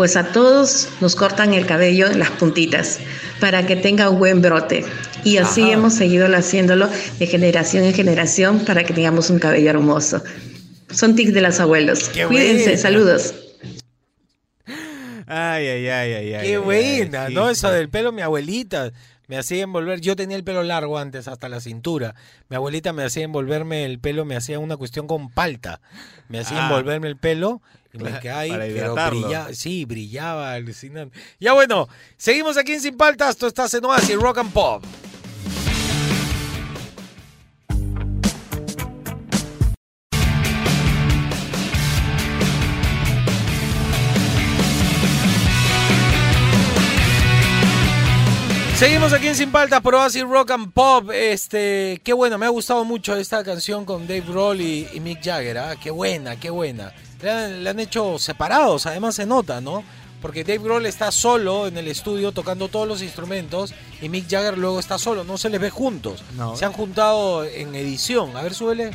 pues a todos nos cortan el cabello en las puntitas para que tenga un buen brote. Y así Ajá. hemos seguido haciéndolo de generación en generación para que tengamos un cabello hermoso. Son tics de los abuelos. Qué Cuídense, buena. saludos. Ay, ay, ay, ay, ay. qué ay, buena, ay, ¿no? sí, Eso sí. del pelo, mi abuelita me hacía envolver. Yo tenía el pelo largo antes, hasta la cintura. Mi abuelita me hacía envolverme el pelo, me hacía una cuestión con palta. Me hacía Ah. envolverme el pelo. Y me Para- quedaba ahí, para pero brillaba, sí, brillaba, alucinante. Ya bueno, seguimos aquí en Sin Paltas, tú estás en Oasis Rock and Pop. Seguimos aquí en Sin Paltas por Oasis Rock and Pop. Este, qué bueno, me ha gustado mucho esta canción con Dave Grohl y, y Mick Jagger. ¿ah? Qué buena, qué buena. La, la han hecho separados, además se nota, ¿no? Porque Dave Grohl está solo en el estudio tocando todos los instrumentos y Mick Jagger luego está solo, no se les ve juntos. No. Se han juntado en edición. A ver, súbele.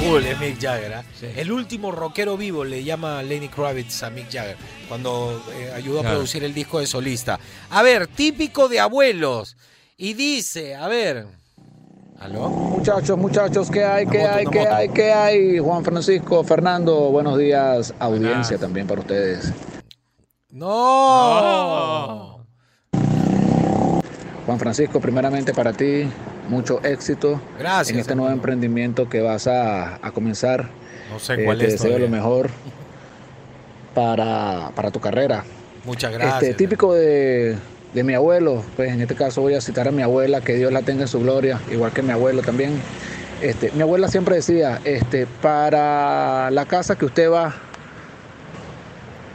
Cool es Mick Jagger. ¿ah? El último rockero vivo le llama Lenny Kravitz a Mick Jagger cuando eh, ayudó a Claro. producir el disco de solista. A ver, típico de abuelos. Y dice, a ver. ¿Aló? Muchachos, muchachos, ¿qué hay? ¿Qué moto, hay? ¿Qué moto. hay? ¿Qué hay? Juan Francisco, Fernando, buenos días. Audiencia también para ustedes. No. Juan Francisco, primeramente para ti, mucho éxito Gracias, en este nuevo emprendimiento que vas a, a comenzar. No sé Eh, cuál te es. deseo todavía. lo mejor para, para tu carrera. Muchas gracias. Este, típico de, de mi abuelo, pues en este caso voy a citar a mi abuela, que Dios la tenga en su gloria, igual que mi abuelo también. Este, mi abuela siempre decía, este, para la casa que usted va,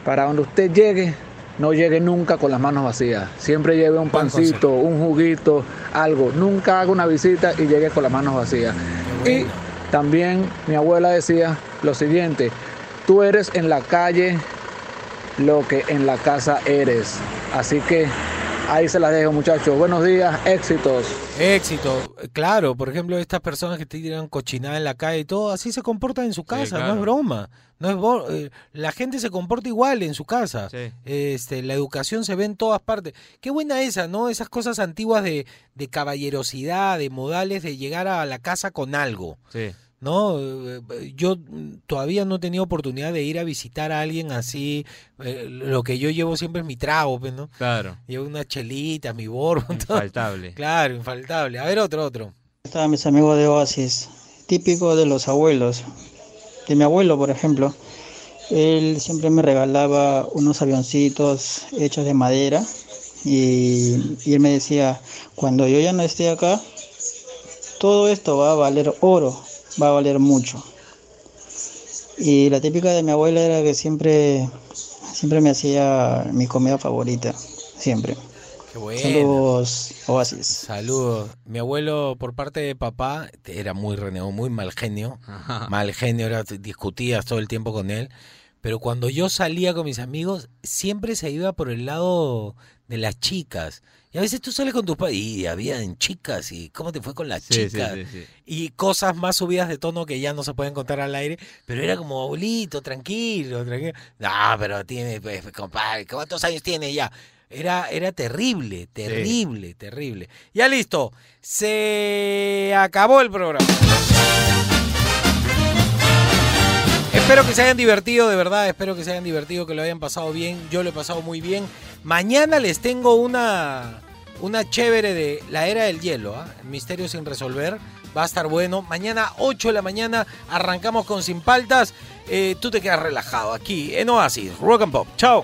para donde usted llegue, no llegue nunca con las manos vacías. Siempre lleve un pancito, un juguito, algo. Nunca haga una visita y llegue con las manos vacías. Y también mi abuela decía lo siguiente, tú eres en la calle lo que en la casa eres. Así que ahí se las dejo muchachos. Buenos días, éxitos. Éxito, claro, por ejemplo, estas personas que te tiran cochinada en la calle y todo, así se comportan en su casa, no claro. es broma. No es bo- eh, la gente se comporta igual en su casa. Sí. Este, la educación se ve en todas partes. Qué buena esa, ¿no? Esas cosas antiguas de, de caballerosidad, de modales, de llegar a la casa con algo. Sí. ¿No? Yo todavía no he tenido oportunidad de ir a visitar a alguien así. eh, Lo que yo llevo siempre es mi trago, pues, ¿no? Claro. Llevo una chelita, mi todo. Infaltable. Claro, infaltable. A ver, otro, otro. Estaban mis amigos de Oasis, típico de los abuelos. De mi abuelo, por ejemplo, él siempre me regalaba unos avioncitos hechos de madera y, y él me decía, cuando yo ya no esté acá, todo esto va a valer oro, va a valer mucho. Y la típica de mi abuela era que siempre, siempre me hacía mi comida favorita, siempre. Qué bueno. Saludos, Oasis. Saludos. Mi abuelo, por parte de papá, era muy renegado, muy mal genio. Mal genio, era, discutías todo el tiempo con él. Pero cuando yo salía con mis amigos, siempre se iba por el lado de las chicas. Y a veces tú sales con tus padres y habían chicas y cómo te fue con las Sí, chicas. sí, sí. Y cosas más subidas de tono que ya no se pueden contar al aire. Pero era como, abuelito, tranquilo, tranquilo. No, pero tiene, pues, compadre, ¿cuántos años tiene ya? Era, era terrible, terrible, terrible. Ya listo, se acabó el programa. Espero que se hayan divertido, de verdad, espero que se hayan divertido, que lo hayan pasado bien. Yo lo he pasado muy bien. Mañana les tengo una, una chévere de la era del hielo, ¿ah? Misterio sin resolver. Va a estar bueno. Mañana, 8 de la mañana, arrancamos con Sin Paltas. Eh, tú te quedas relajado aquí en Oasis, Rock and Pop. Chao.